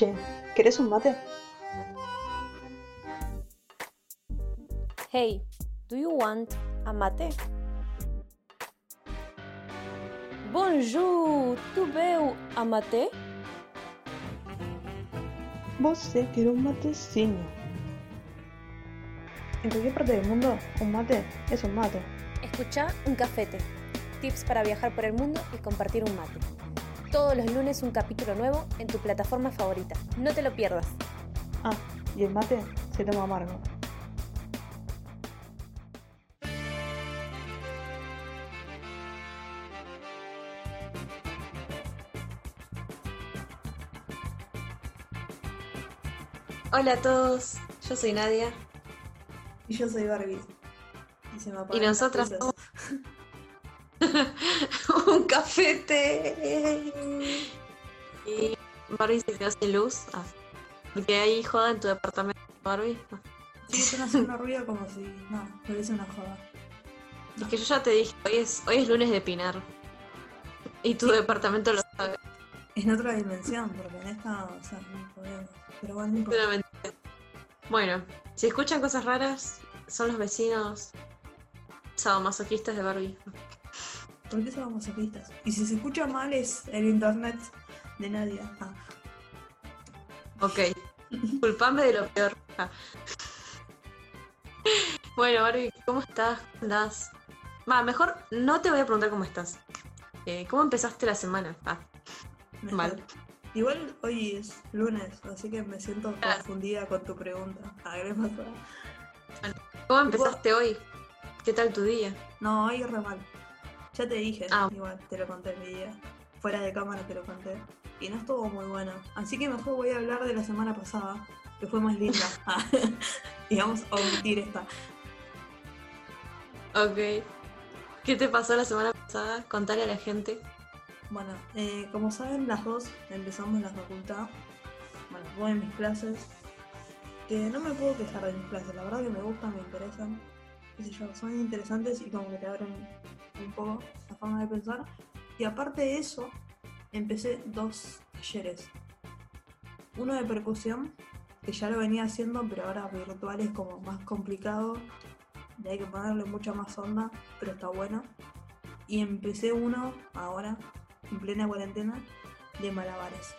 Che, ¿querés un mate? Hey, do you want a mate? Bonjour, tu veux a mate? Vos sé que era un matecino. En cualquier parte del mundo, un mate es un mate. Escucha un cafete. Tips para viajar por el mundo y compartir un mate. Todos los lunes un capítulo nuevo en tu plataforma favorita. No te lo pierdas. Ah, y el mate se toma amargo. Hola a todos, yo soy Nadia Y yo soy Barbie. Y, se me y nosotras un cafete. Y Barbie se quedó sin luz. Ah, porque hay joda en tu departamento, Barbie. Ah, Sí, están haciendo ruido como si. No, parece una joda. Es que yo ya te dije, hoy es, hoy es lunes de Pinar. Y tu departamento lo sabe. En otra dimensión, porque en esta, o sea, no podemos. Pero bueno, no. Bueno, si escuchan cosas raras, son los vecinos sadomasoquistas de Barbie. ¿Por qué somos masoquistas? Y si se escucha mal es el internet de Nadia. Ah, Ok. Culpame de lo peor. Ah. Bueno, Barbie, ¿cómo estás? ¿Cómo andás? Va, mejor no te voy a preguntar cómo estás. Eh, ¿Cómo empezaste la semana? Ah, mejor. Mal. Igual hoy es lunes, así que me siento Ah. confundida con tu pregunta. A ver, ¿qué pasó? ¿cómo empezaste hoy? ¿Qué tal tu día? No, hoy re mal. Ya te dije, Ah. igual, te lo conté mi día. Fuera de cámara te lo conté. Y no estuvo muy bueno. Así que mejor voy a hablar de la semana pasada, que fue más linda. Ah, y vamos a omitir esta. Ok. ¿Qué te pasó la semana pasada? Contale a la gente. Bueno, eh, como saben, las dos empezamos la facultad. Bueno, voy en mis clases. Que no me puedo quejar de mis clases, la verdad que me gustan, me interesan. Qué sé yo, son interesantes y como que te abren un poco la forma de pensar. Y aparte de eso, empecé dos talleres. Uno de percusión, que ya lo venía haciendo, pero ahora virtual es como más complicado. Y hay que ponerle mucha más onda, pero está bueno. Y empecé uno ahora, en plena cuarentena, de malabares.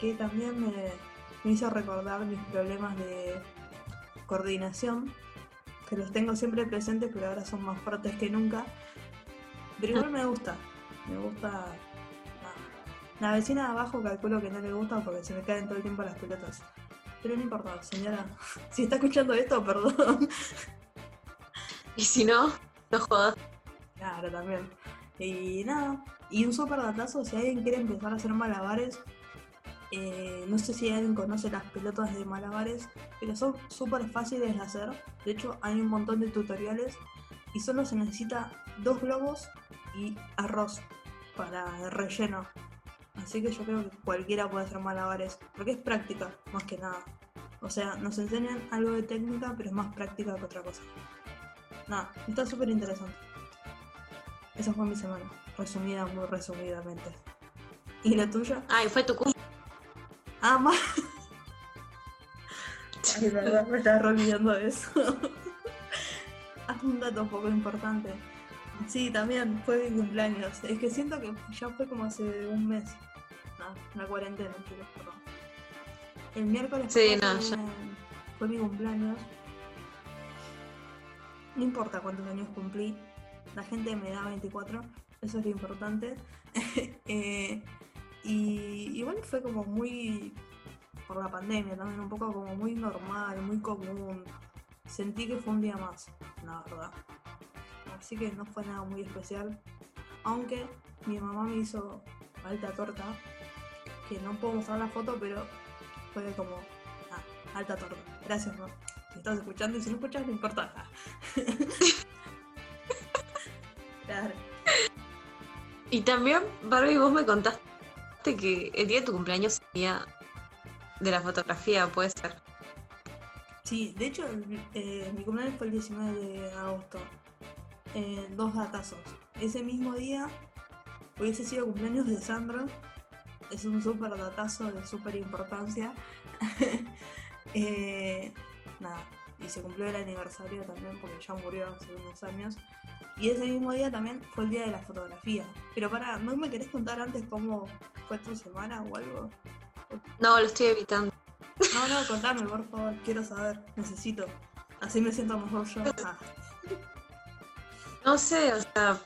Que también me, me hizo recordar mis problemas de coordinación, que los tengo siempre presentes, pero ahora son más fuertes que nunca. Pero igual me gusta, me gusta. nada. La vecina de abajo calculo que no le gusta porque se me caen todo el tiempo las pelotas. Pero no importa, señora. Si está escuchando esto, perdón. Y si no, no jodas. Claro, también. Y nada, y un súper datazo, si alguien quiere empezar a hacer malabares, eh, no sé si alguien conoce las pelotas de malabares, pero son súper fáciles de hacer. De hecho, hay un montón de tutoriales y solo se necesita dos globos y arroz para el relleno. Así que yo creo que cualquiera puede hacer malabares, porque es práctica, más que nada. O sea, nos enseñan algo de técnica, pero es más práctica que otra cosa. Nada, está súper interesante. Esa fue mi semana, resumida, muy resumidamente. ¿Y la tuya? Ay, fue tu cumple. Ah, más. Ay, verdad, me estaba olvidando de eso. Ah, un dato un poco importante. Sí, también fue mi cumpleaños. Es que siento que ya fue como hace un mes. No, la cuarentena, chicos, perdón. El miércoles Sí, fue, no, ya. fue mi cumpleaños. No importa cuántos años cumplí, la gente me da 24, eso es lo importante. Eh, y igual fue como muy, por la pandemia también, un poco como muy normal, muy común. Sentí que fue un día más, la verdad. Así que no fue nada muy especial. Aunque mi mamá me hizo alta torta, que no puedo mostrar la foto, pero fue como ah, alta torta. Gracias, mamá. Si estás escuchando y si no escuchas, no importa. claro. Y también, Barbie, vos me contaste que el día de tu cumpleaños sería de la fotografía, puede ser. Sí, de hecho, eh, mi cumpleaños fue el 19 de agosto. Eh, dos datazos. Ese mismo día hubiese sido cumpleaños de Sandra. es un súper datazo de súper importancia. Eh, nada, y se cumplió el aniversario también porque ya murió hace unos años. Y ese mismo día también fue el día de la fotografía. Pero para, ¿no me querés contar antes cómo fue tu semana o algo? No, lo estoy evitando. No, no, contame, por favor, quiero saber, necesito. Así me siento mejor yo. Ah, No sé, o sea,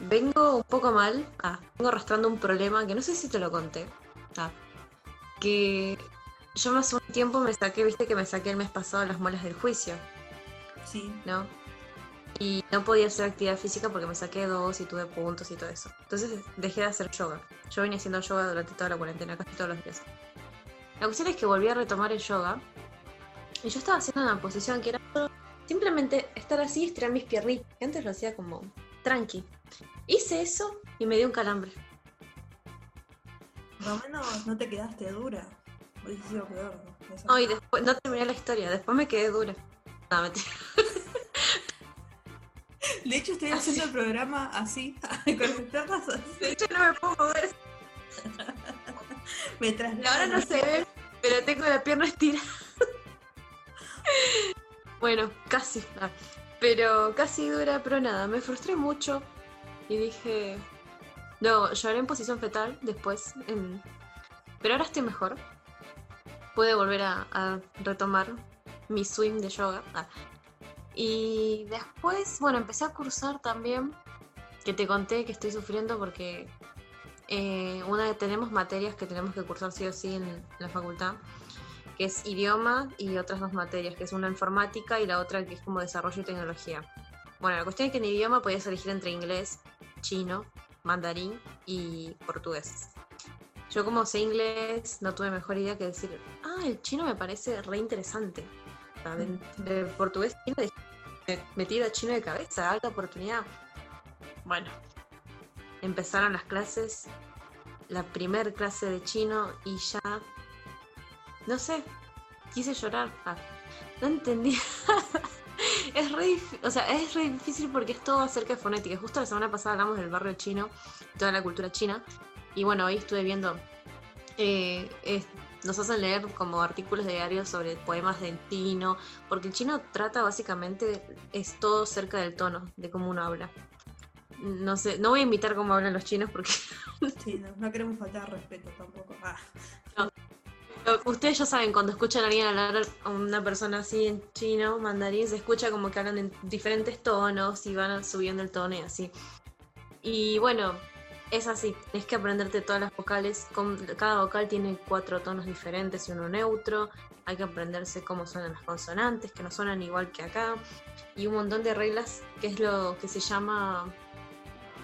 vengo un poco mal. Ah, vengo arrastrando un problema que no sé si te lo conté. Ah, que yo hace un tiempo me saqué, viste que me saqué el mes pasado las muelas del juicio, sí, ¿no? Y no podía hacer actividad física porque me saqué dos y tuve puntos y todo eso. Entonces dejé de hacer yoga. Yo venía haciendo yoga durante toda la cuarentena, casi todos los días. La cuestión es que volví a retomar el yoga. Y yo estaba haciendo una posición que era solo simplemente estar así y estirar mis piernitas. que Antes lo hacía como tranqui. Hice eso y me dio un calambre. por lo menos no te quedaste dura. Hubiese sido peor. ¿no? Y después, no terminé la historia, después me quedé dura. No, mentira. De hecho, estoy haciendo el programa así, con las piernas así. De hecho, no me puedo mover. Me traslado. ahora no se ve, pero tengo la pierna estirada. Bueno, casi. Pero casi dura, pero nada, me frustré mucho y dije. No, lloré en posición fetal después. Pero ahora estoy mejor. Pude volver a, retomar mi swing de yoga. ah. Y después, bueno, empecé a cursar también. Que te conté que estoy sufriendo porque eh, una tenemos materias que tenemos que cursar sí o sí en la facultad, que es idioma y otras dos materias, que es una informática y la otra que es como desarrollo y tecnología. Bueno, la cuestión es que en idioma podías elegir entre inglés, chino, mandarín y portugués. Yo como sé inglés no tuve mejor idea que decir, ah, el chino me parece re interesante. De, de portugués chino me, chino de cabeza, alta oportunidad. Bueno, empezaron las clases, la primer clase de chino y ya, no sé, quise llorar. Ah, no entendí. es re, o sea, es re difícil porque es todo acerca de fonética. Justo la semana pasada hablamos del barrio chino, toda la cultura china. Y bueno, hoy estuve viendo, eh, es- nos hacen leer como artículos de diario sobre poemas del chino, porque el chino trata básicamente, es todo cerca del tono, de cómo uno habla. No sé, no voy a imitar cómo hablan los chinos porque Sí, no, no queremos faltar al respeto tampoco. Ah, Pero Ustedes ya saben, cuando escuchan a alguien hablar a una persona así en chino, mandarín, se escucha como que hablan en diferentes tonos y van subiendo el tono y así. Y bueno, es así, tienes que aprenderte todas las vocales. cada vocal tiene cuatro tonos diferentes y uno neutro. Hay que aprenderse cómo suenan las consonantes, que no suenan igual que acá. Y un montón de reglas, que es lo que se llama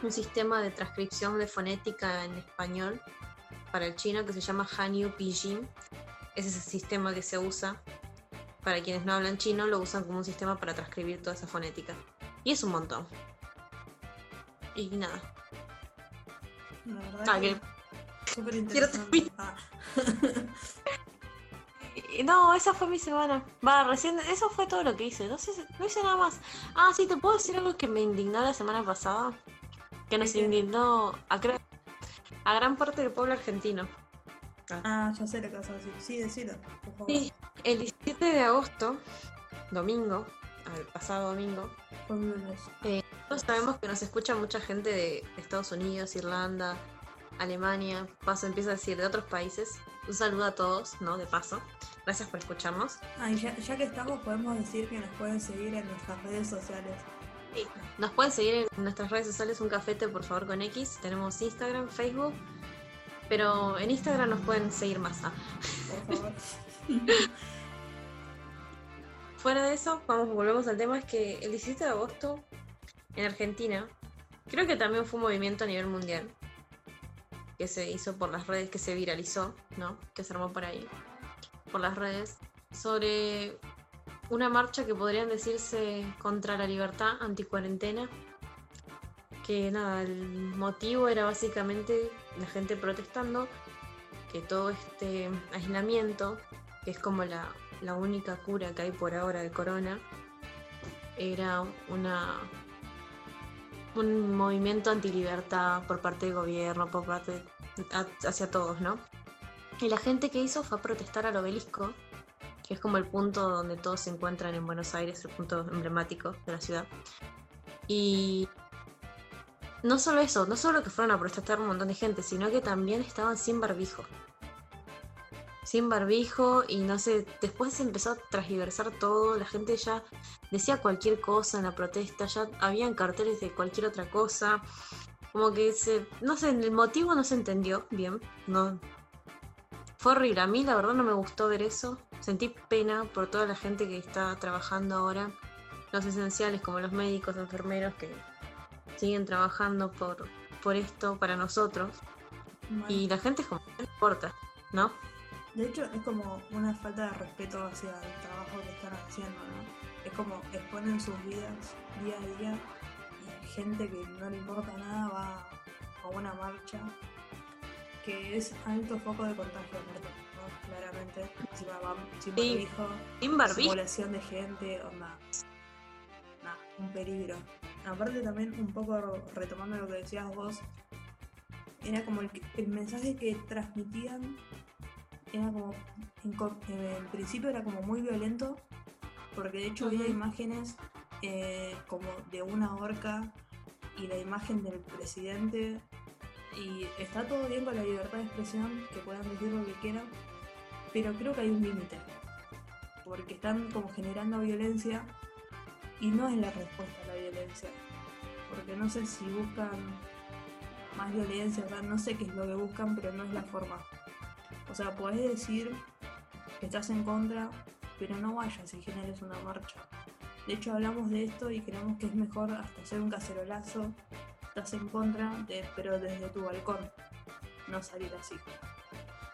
un sistema de transcripción de fonética en español para el chino que se llama Hanyu Pinyin. Ese es el sistema que se usa. Para quienes no hablan chino, lo usan como un sistema para transcribir toda esa fonética. Y es un montón. Y nada. la verdad Ah, que que- súper quiero interesante. Ah, No, esa fue mi semana. Va, recién, eso fue todo lo que hice. No, sé, no hice nada más. Ah, sí, te puedo decir algo que me indignó la semana pasada. Que nos indignó a, cre- a gran parte del pueblo argentino. ah, ya sé lo que vas a decir. Sí, decilo, por favor. Sí, el 17 de agosto, domingo, el pasado domingo, lunes. todos sabemos que nos escucha mucha gente de Estados Unidos, Irlanda, Alemania, paso, empieza a decir de otros países. Un saludo a todos, ¿no? De paso. Gracias por escucharnos. Ah, y ya, ya que estamos, podemos decir que nos pueden seguir en nuestras redes sociales. Nos pueden seguir en nuestras redes sociales, un cafete por favor con X. Tenemos Instagram, Facebook, pero en Instagram nos pueden seguir más. ah. Por favor. Fuera de eso, vamos, volvemos al tema, es que el 17 de agosto en Argentina, creo que también fue un movimiento a nivel mundial, que se hizo por las redes, que se viralizó, ¿no? Que se armó por ahí, por las redes, sobre una marcha que podrían decirse contra la libertad, anticuarentena, que nada, el motivo era básicamente la gente protestando que todo este aislamiento, que es como la, la única cura que hay por ahora del corona, era una un movimiento antilibertad por parte del gobierno, por parte a- hacia todos, ¿no? Y la gente que hizo fue a protestar al obelisco, que es como el punto donde todos se encuentran en Buenos Aires, el punto emblemático de la ciudad. Y no solo eso, no solo que fueron a protestar un montón de gente, sino que también estaban sin barbijo. Sin barbijo y no sé, después se empezó a transgiversar todo, la gente ya decía cualquier cosa en la protesta, ya habían carteles de cualquier otra cosa. Como que se, no sé, el motivo no se entendió bien, no. Fue horrible, a mí la verdad no me gustó ver eso. Sentí pena por toda la gente que está trabajando ahora, los esenciales como los médicos, enfermeros que siguen trabajando por, por esto para nosotros. Y la gente es como, no le importa, ¿no? De hecho, es como una falta de respeto hacia el trabajo que están haciendo, ¿no? Es como exponen sus vidas día a día y gente que no le importa nada va a una marcha que es alto foco de contagio, ¿no? Claramente. Encima va sin Sí. barbijo, simulación de gente, onda. Nah, un peligro. Aparte también un poco retomando lo que decías vos, era como el, el mensaje que transmitían era como en, en principio era como muy violento porque de hecho había imágenes eh, como de una horca y la imagen del presidente y está todo bien con la libertad de expresión que puedan decir lo que quieran pero creo que hay un límite porque están como generando violencia y no es la respuesta a la violencia porque no sé si buscan más violencia, no sé qué es lo que buscan, pero no es la forma. O sea, podés decir que estás en contra, pero no vayas y generes una marcha. De hecho, hablamos de esto y creemos que es mejor hasta hacer un cacerolazo, estás en contra, de- pero desde tu balcón, no salir así.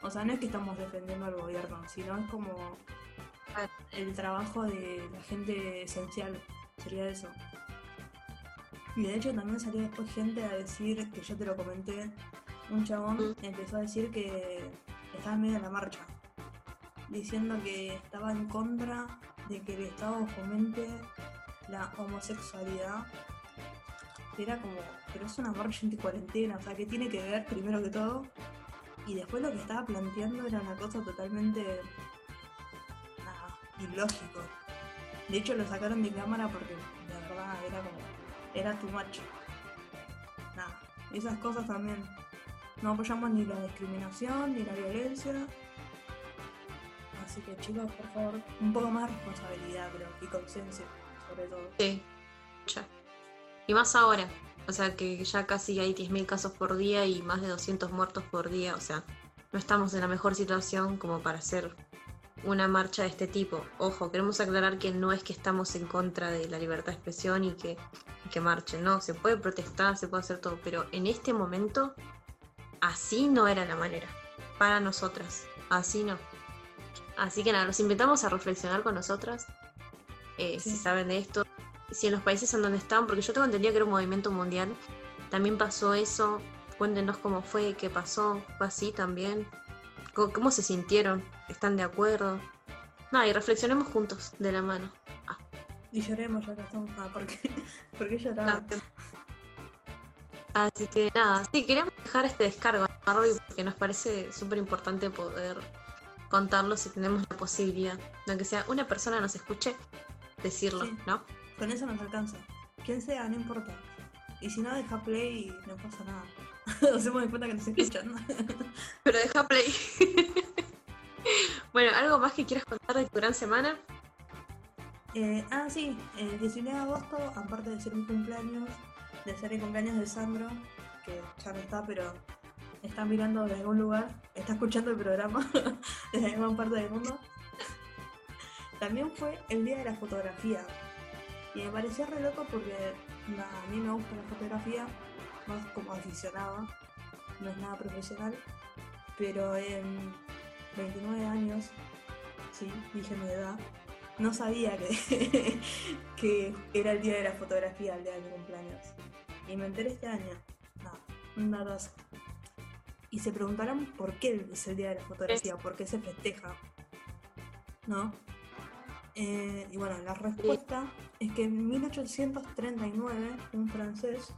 O sea, no es que estamos defendiendo al gobierno, sino es como el trabajo de la gente esencial, sería eso. Y de hecho también salió después gente a decir, que yo te lo comenté, un chabón Mm. empezó a decir que estaba en medio de la marcha, diciendo que estaba en contra de que el Estado fomente la homosexualidad. Era como, pero es una marcha anti-cuarentena, o sea, que tiene que ver primero que todo. Y después lo que estaba planteando era una cosa totalmente nada, ilógico. De hecho lo sacaron de cámara porque de verdad era como, era too much. Nada, esas cosas también. No apoyamos ni la discriminación, ni la violencia. Así que chicos, por favor, un poco más responsabilidad creo, y conciencia, sobre todo. Sí. Ya. Y más ahora. O sea que ya casi hay 10.000 casos por día y más de 200 muertos por día. O sea, no estamos en la mejor situación como para hacer una marcha de este tipo. Ojo, queremos aclarar que no es que estamos en contra de la libertad de expresión y que, y que marchen. No, se puede protestar, se puede hacer todo. Pero en este momento, así no era la manera. Para nosotras. Así no. Así que nada, los invitamos a reflexionar con nosotras. eh, Sí. Si saben de esto, si en los países en donde estaban, porque yo tengo entendido que era un movimiento mundial, también pasó eso. Cuéntenos cómo fue, qué pasó, fue así también. ¿Cómo, cómo se sintieron? ¿Están de acuerdo? Nada, y reflexionemos juntos, de la mano. Ah, Y lloremos ya que estamos. Ah, porque, porque lloraba. nada. Así que nada, sí, queríamos dejar este descargo a porque nos parece súper importante poder contarlo si tenemos la posibilidad. Aunque sea una persona nos escuche, decirlo, Sí. ¿no? Con eso nos alcanza. Quien sea, no importa. Y si no, deja play y no pasa nada. Nos hemos de cuenta que nos escuchan. Pero deja play. bueno, ¿algo más que quieras contar de tu gran semana? Eh, ah, sí, el 19 de agosto, aparte de ser mi cumpleaños, de ser el cumpleaños de Sandro, que ya no está, pero está mirando desde algún lugar, está escuchando el programa desde alguna parte del mundo. También fue el día de la fotografía. Y me pareció re loco porque a mí me gusta la fotografía, más como aficionada, no es nada profesional, pero en 29 años, sí, dije mi edad, no sabía que, que era el día de la fotografía, el día de mi cumpleaños. Y me enteré este año. Nada, un datazo. Y se preguntarán por qué es el día de la fotografía, por qué se festeja. ¿No? Eh, y bueno, la respuesta es que en 1839 un francés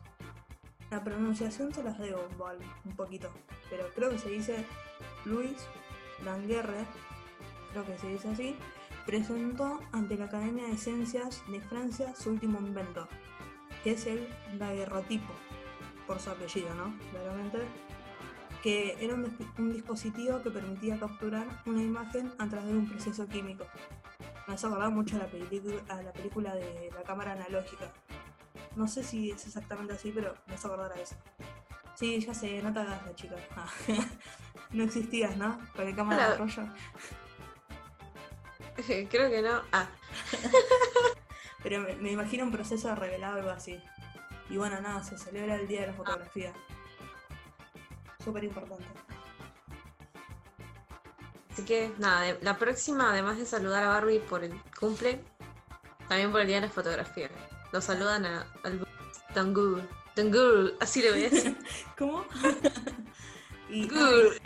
La pronunciación se las debo igual, un poquito. Pero creo que se dice Luis Languerre, creo que se dice así, presentó ante la Academia de Ciencias de Francia su último invento, que es el daguerrotipo, por su apellido, ¿no? Claramente. Que era un dispositivo que permitía capturar una imagen a través de un proceso químico. Me hace acordar mucho a la, película, a la película de la cámara analógica. No sé si es exactamente así, pero me hace acordar a eso. Sí, ya sé, no te hagas la chica. Ah, no existías, ¿no? Con el cámara de rollo. Creo que no. Ah, Pero me, me imagino un proceso de revelado algo así. Y bueno, nada, se celebra el Día de la Fotografía. Súper importante. Así que nada, la próxima, además de saludar a Barbie por el cumple, también por el día de la fotografía. Lo saludan a, al Tangur. Tangur, así le voy a decir. ¿Cómo? y Tangur.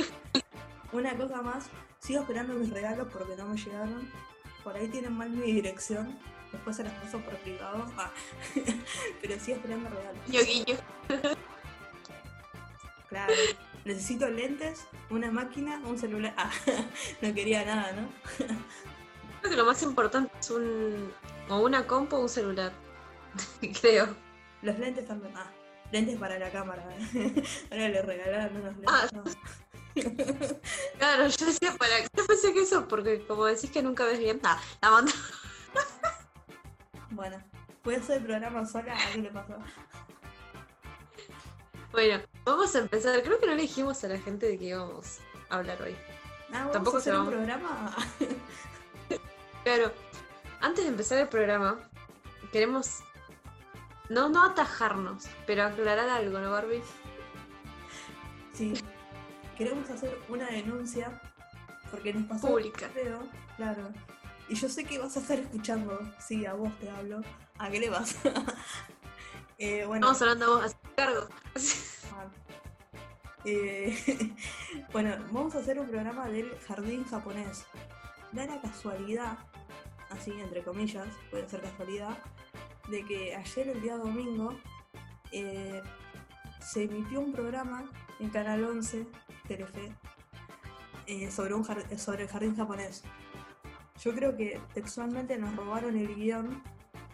una cosa más, sigo esperando mis regalos porque no me llegaron. Por ahí tienen mal mi dirección. Después se las paso por privado. Ah. Pero sigo esperando regalos. Guiño, guiño. Claro. Necesito lentes, una máquina, un celular. Ah, no quería nada, ¿no? Creo que lo más importante es un. o una compu o un celular. Creo. Los lentes también. Ah, lentes para la cámara. Ahora le regalaron unos lentes. Ah. no. Claro, yo decía para Yo pensé que eso, porque como decís que nunca ves bien. Ah, la manda. Bueno, a hacer el programa sola. ¿A qué le pasó? Bueno, vamos a empezar. Creo que no le dijimos a la gente de qué íbamos a hablar hoy. Ah, vamos Tampoco a hacer se un programa. Claro, antes de empezar el programa, queremos no, no atajarnos, pero aclarar algo, ¿no, Barbie? Sí. Queremos hacer una denuncia porque nos pasó Pública. feo, claro. Y yo sé que vas a estar escuchando. Sí, a vos te hablo. ¿A qué le vas? eh, bueno. Estamos hablando a vos, haz cargo. Ah. Eh, bueno, vamos a hacer un programa del jardín japonés. Da la casualidad, así entre comillas, puede ser casualidad, de que ayer, el día domingo, eh, se emitió un programa en Canal 11, Telefe, eh, sobre, un sobre el jardín japonés. Yo creo que textualmente nos robaron el guion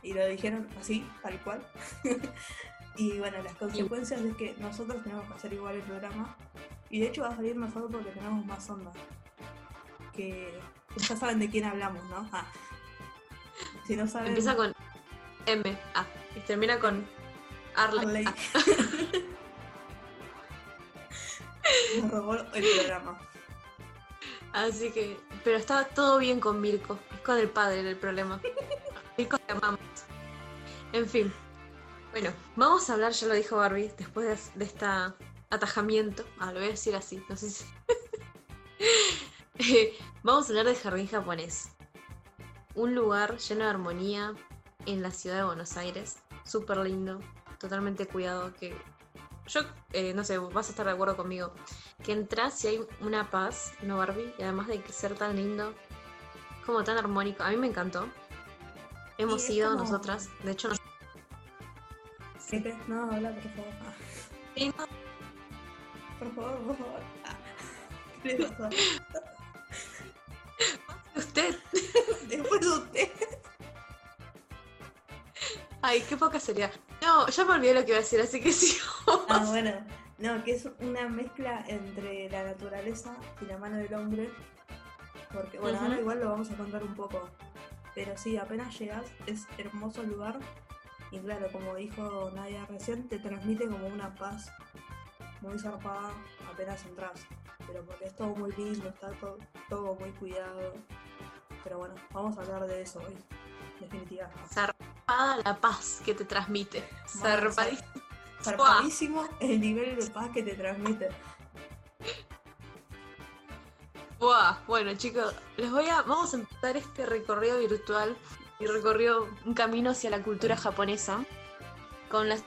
y lo dijeron así, tal cual. y bueno, las consecuencias es que nosotros tenemos que hacer igual el programa. Y de hecho va a salir mejor porque tenemos más onda. Que ya saben de quién hablamos, ¿no? Ah. Si no saben. Empieza con M, A, y termina con Arle. Arley. A. Nos robó el programa. Así que, pero estaba todo bien con Mirko, es con el padre el problema. En fin, bueno, vamos a hablar, ya lo dijo Barbie, después de, de esta atajamiento, ah, lo voy a decir así, no sé si... Eh, vamos a hablar del jardín japonés. Un lugar lleno de armonía en la ciudad de Buenos Aires, súper lindo, totalmente cuidado, que yo, eh, no sé, vas a estar de acuerdo conmigo, que entras y hay una paz, ¿no, Barbie? Y además de ser tan lindo, como tan armónico, a mí me encantó. Hemos es ido como- nosotras, de hecho, nos... ¿Qué te- No, habla, por favor. Ah, Sí, no, por favor, por favor. Ah. Usted, Después de usted. ay, qué poca sería. No, ya me olvidé lo que iba a decir, así que sí. Ah, bueno. No, que es una mezcla entre la naturaleza y la mano del hombre. Porque, bueno, ahora igual lo vamos a contar un poco. Pero sí, apenas llegas, es hermoso el lugar. Y claro, como dijo Nadia recién, te transmite como una paz muy zarpada apenas entras. Pero porque es todo muy lindo, está todo, todo muy cuidado. Pero bueno, vamos a hablar de eso hoy. Definitivamente. Zarpada la paz que te transmite. Zarpadísimo. Zarpadísimo el nivel de paz que te transmite. Bueno chicos, les voy a. Vamos a empezar este recorrido virtual y recorrido un camino hacia la cultura japonesa con la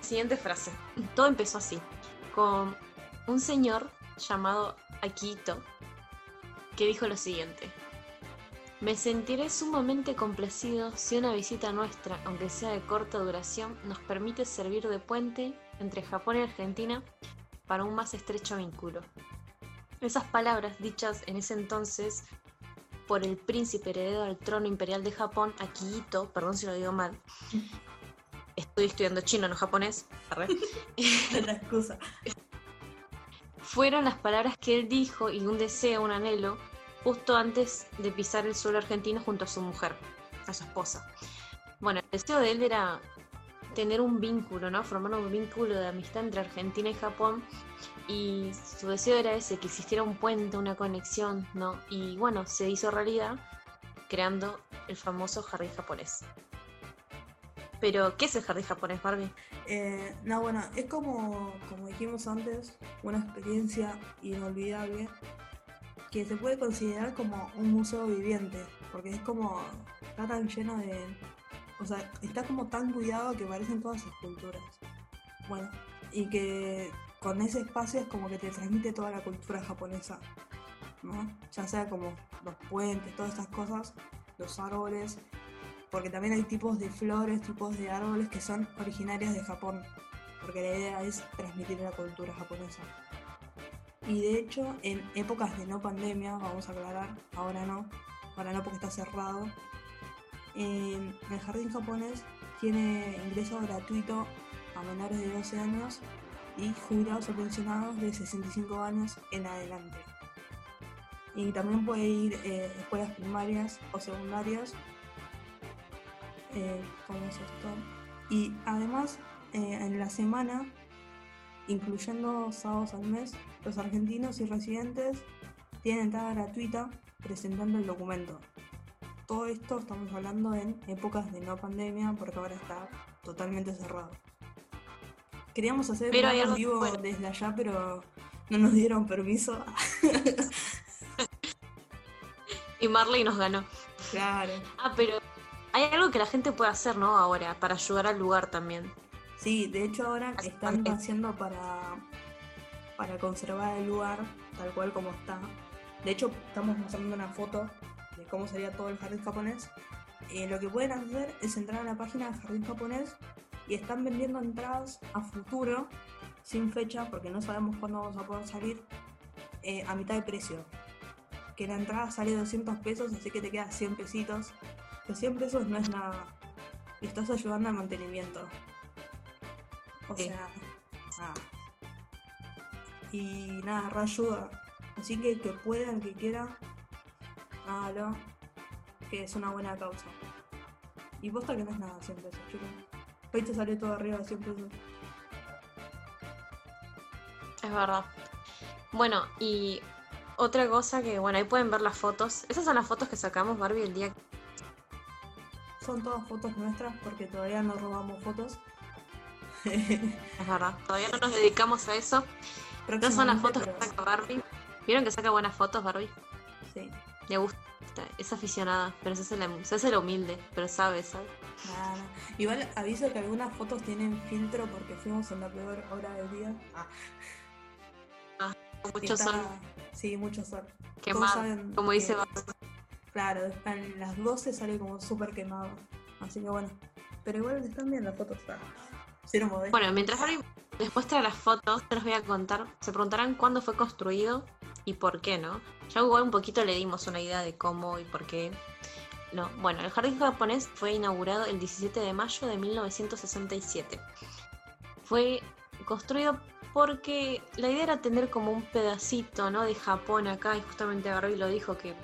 siguiente frase. Todo empezó así, con un señor llamado Akito que dijo lo siguiente. Me sentiré sumamente complacido si una visita nuestra, aunque sea de corta duración, nos permite servir de puente entre Japón y Argentina para un más estrecho vínculo. Esas palabras dichas en ese entonces por el príncipe heredero al trono imperial de Japón, Akihito, perdón si lo digo mal, estoy estudiando chino, no japonés. La excusa. fueron las palabras que él dijo y un deseo, un anhelo, justo antes de pisar el suelo argentino junto a su mujer, a su esposa. Bueno, el deseo de él era tener un vínculo, ¿no? Formar un vínculo de amistad entre Argentina y Japón. Y su deseo era ese, que existiera un puente, una conexión, ¿no? Y bueno, se hizo realidad creando el famoso jardín japonés. Pero, ¿qué es el jardín japonés, Barbie? Eh, no, bueno, es como, como dijimos antes, una experiencia inolvidable que se puede considerar como un museo viviente, porque es como, está tan lleno de, o sea, está como tan cuidado que parecen todas esculturas. Bueno, y que con ese espacio es como que te transmite toda la cultura japonesa, ¿no? Ya sea como los puentes, todas estas cosas, los árboles, porque también hay tipos de flores, tipos de árboles que son originarios de Japón, porque la idea es transmitir la cultura japonesa. Y de hecho, en épocas de no pandemia, vamos a aclarar, ahora no, ahora no porque está cerrado, el jardín japonés tiene ingreso gratuito a menores de 12 años y jubilados o pensionados de 65 años en adelante. Y también puede ir eh, escuelas primarias o secundarias eh, como es. Y además, eh, en la semana, incluyendo sábados al mes, los argentinos y residentes tienen entrada gratuita presentando el documento. Todo esto estamos hablando en épocas de no pandemia, porque ahora está totalmente cerrado. Queríamos hacer Pero un vivo bueno. desde allá, pero no nos dieron permiso. Y Marley nos ganó. claro. Ah, pero hay algo que la gente puede hacer, ¿no? Ahora, para ayudar al lugar también. Sí, de hecho ahora Así están también. haciendo para, para conservar el lugar tal cual como está. De hecho, estamos mostrando una foto de cómo sería todo el jardín japonés. Eh, lo que pueden hacer es entrar a la página del jardín japonés y están vendiendo entradas a futuro, sin fecha, porque no sabemos cuándo vamos a poder salir, eh, a mitad de precio. Que la entrada sale 200 pesos, así que te queda 100 pesitos. Los 100 pesos no es nada. Y estás ayudando al mantenimiento. O Sí. sea, nada. Y nada, re ayuda. Así que que pueda, el que quiera, hágalo. Que es una buena causa. Y posta que no es nada 100 pesos, chicos. Hoy te sale todo arriba de 100 pesos. Es verdad. Bueno, y otra cosa que, bueno, ahí pueden ver las fotos. Esas son las fotos que sacamos, Barbie, el día que... Son todas fotos nuestras porque todavía no robamos fotos. Es verdad. Todavía no nos dedicamos a eso. Estas son las fotos que saca Barbie. ¿Vieron que saca buenas fotos, Barbie? Sí. Le gusta. Es aficionada, pero se hace la, se hace la humilde, pero sabe, ¿sabe? Igual aviso que algunas fotos tienen filtro porque fuimos en la peor hora del día. Con mucho Está- sol Sí, mucho sol. quemado, como dice que-. Claro, en las 12 sale como súper quemado. Así que bueno. Pero igual están bien las fotos. Está. Cero modesto. Bueno, mientras Barbie les muestra las fotos, te los voy a contar. Se preguntarán cuándo fue construido y por qué, ¿no? Ya igual un poquito le dimos una idea de cómo y por qué. No, bueno, el jardín japonés fue inaugurado el 17 de mayo de 1967. Fue construido porque la idea era tener como un pedacito, ¿no? De Japón acá y justamente Barbie lo dijo que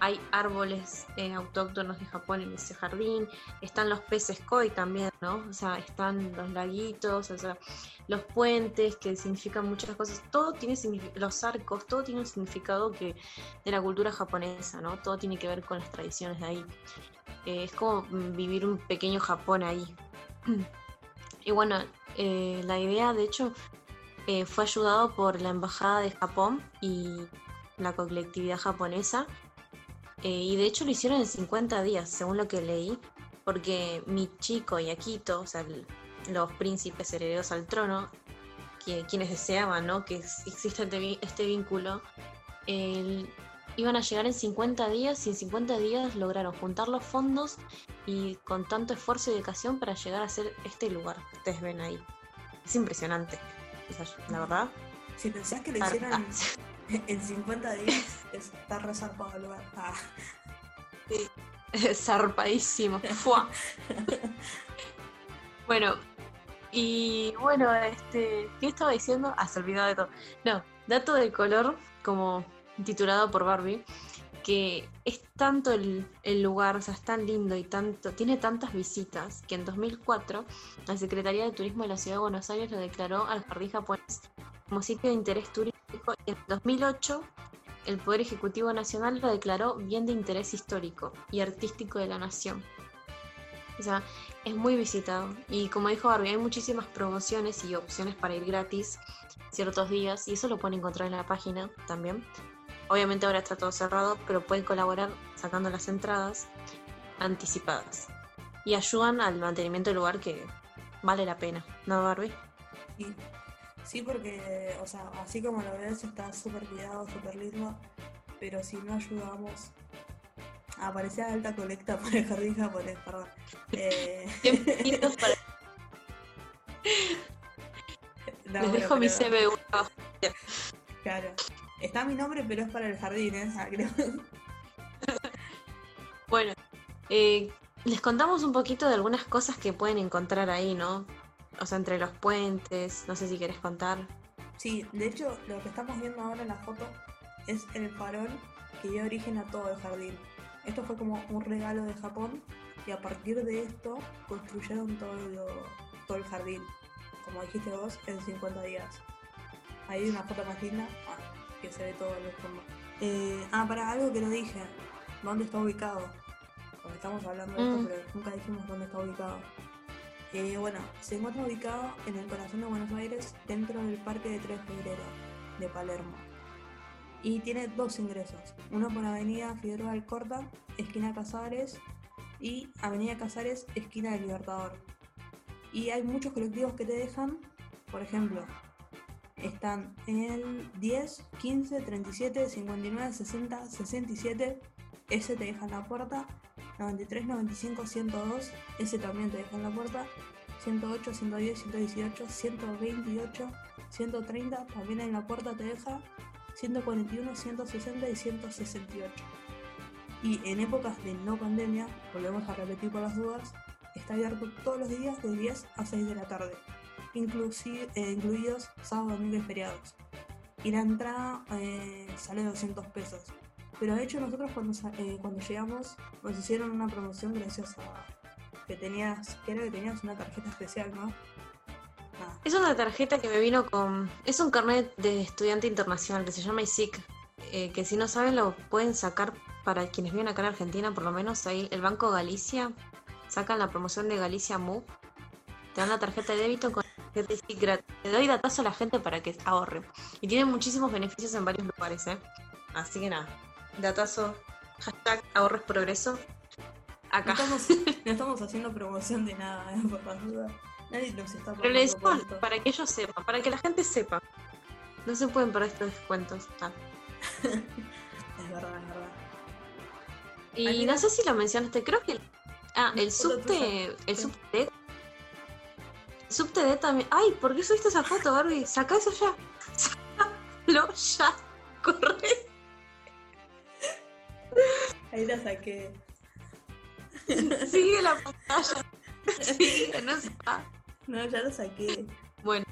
hay árboles eh, autóctonos de Japón en ese jardín, están los peces koi también, ¿no? O sea, están los laguitos, o sea, los puentes que significan muchas cosas, todo tiene los arcos, todo tiene un significado que de la cultura japonesa, ¿no? Todo tiene que ver con las tradiciones de ahí. Eh, es como vivir un pequeño Japón ahí. Y bueno, eh, la idea de hecho eh, fue ayudado por la Embajada de Japón y la colectividad japonesa. Eh, y de hecho lo hicieron en 50 días, según lo que leí, porque Michiko y Akito, o sea, los príncipes herederos al trono, que, quienes deseaban ¿no? que ex- exista este, este vínculo, iban a llegar en 50 días y en 50 días lograron juntar los fondos y con tanto esfuerzo y dedicación para llegar a ser este lugar que ustedes ven ahí. es impresionante. La verdad. Si pensás que lo hicieron en 50 días, está resarpado el lugar. Ah. Zarpadísimo. Fua. bueno, y bueno, este, ¿qué estaba diciendo? Ah, se olvidó de todo. No, dato de color, como titulado por Barbie, que es tanto el, lugar, o sea, es tan lindo y tanto, tiene tantas visitas, que en 2004 la Secretaría de Turismo de la Ciudad de Buenos Aires lo declaró al jardín japonés como sitio de interés turístico y en 2008 el Poder Ejecutivo Nacional lo declaró bien de interés histórico y artístico de la nación. O sea, es muy visitado. Y como dijo Barbie, hay muchísimas promociones y opciones para ir gratis ciertos días. Y eso lo pueden encontrar en la página también. Obviamente ahora está todo cerrado, pero pueden colaborar sacando las entradas anticipadas. Y ayudan al mantenimiento del lugar que vale la pena, ¿no, Barbie? Y- sí, porque, o sea, así como lo ves, está súper cuidado, súper lindo. Pero si no ayudamos. Aparecía alta colecta por el jardín japonés, perdón. Eh, Bienvenidos para... no, Les bueno, dejo mi CBU. Claro. Está mi nombre, pero es para el jardín, ¿eh? Ah, creo. Bueno, eh, les contamos un poquito de algunas cosas que pueden encontrar ahí, ¿no? O sea, entre los puentes, no sé si querés contar. Sí, de hecho, lo que estamos viendo ahora en la foto es el farol que dio origen a todo el jardín. Esto fue como un regalo de Japón y a partir de esto construyeron todo, lo- todo el jardín, como dijiste vos, en 50 días. Ahí hay una foto más linda ah, que se ve todo el fondo. Eh, ah, para algo que no dije, ¿dónde está ubicado? Porque estamos hablando de esto, Mm. pero nunca dijimos dónde está ubicado. Eh, bueno, se encuentra ubicado en el corazón de Buenos Aires, dentro del Parque de 3 de Febrero de Palermo. Y tiene dos ingresos, uno por Avenida Figueroa Alcorta, esquina Casares, y Avenida Casares, esquina del Libertador. Y hay muchos colectivos que te dejan, por ejemplo, están en el 10, 15, 37, 59, 60, 67, ese te deja en la puerta, 93, 95, 102, ese también te deja en la puerta, 108, 110, 118, 128, 130, también en la puerta te deja, 141, 160 y 168. Y en épocas de no pandemia, volvemos a repetir por las dudas, está abierto todos los días de 10 a 6 de la tarde, incluidos sábado, domingo y feriados. Y la entrada eh, sale 200 pesos. Pero de hecho nosotros cuando, eh, cuando llegamos nos hicieron una promoción graciosa. Que tenías, que era que tenías una tarjeta especial, ¿no? Es una tarjeta que me vino con. Es un carnet de estudiante internacional que se llama ISIC. eh, que si no saben lo pueden sacar para quienes viven acá en Argentina, por lo menos ahí el Banco Galicia sacan la promoción de Galicia Move. Te dan la tarjeta de débito con gratis. Le doy datazo a la gente para que ahorre. Y tiene muchísimos beneficios en varios lugares, ¿eh? Así que nada. Datazo. Hashtag ahorres progreso. no, Acá. estamos, no estamos haciendo promoción de nada, ¿eh? por dudas. Nadie nos está Pero le decimos para que ellos sepan, para que la gente sepa. No se pueden perder estos descuentos. Ah. Es verdad, es verdad. Y no sé si lo mencionaste, creo que. Ah, el subte. El subte. Subte de también. Ay, ¿por qué subiste esa foto, Barbie? Saca eso ya. Sácalo ya. Corre. Ahí la saqué. Sigue la pantalla. Sigue, no sé. Ah, No, ya lo saqué. Bueno,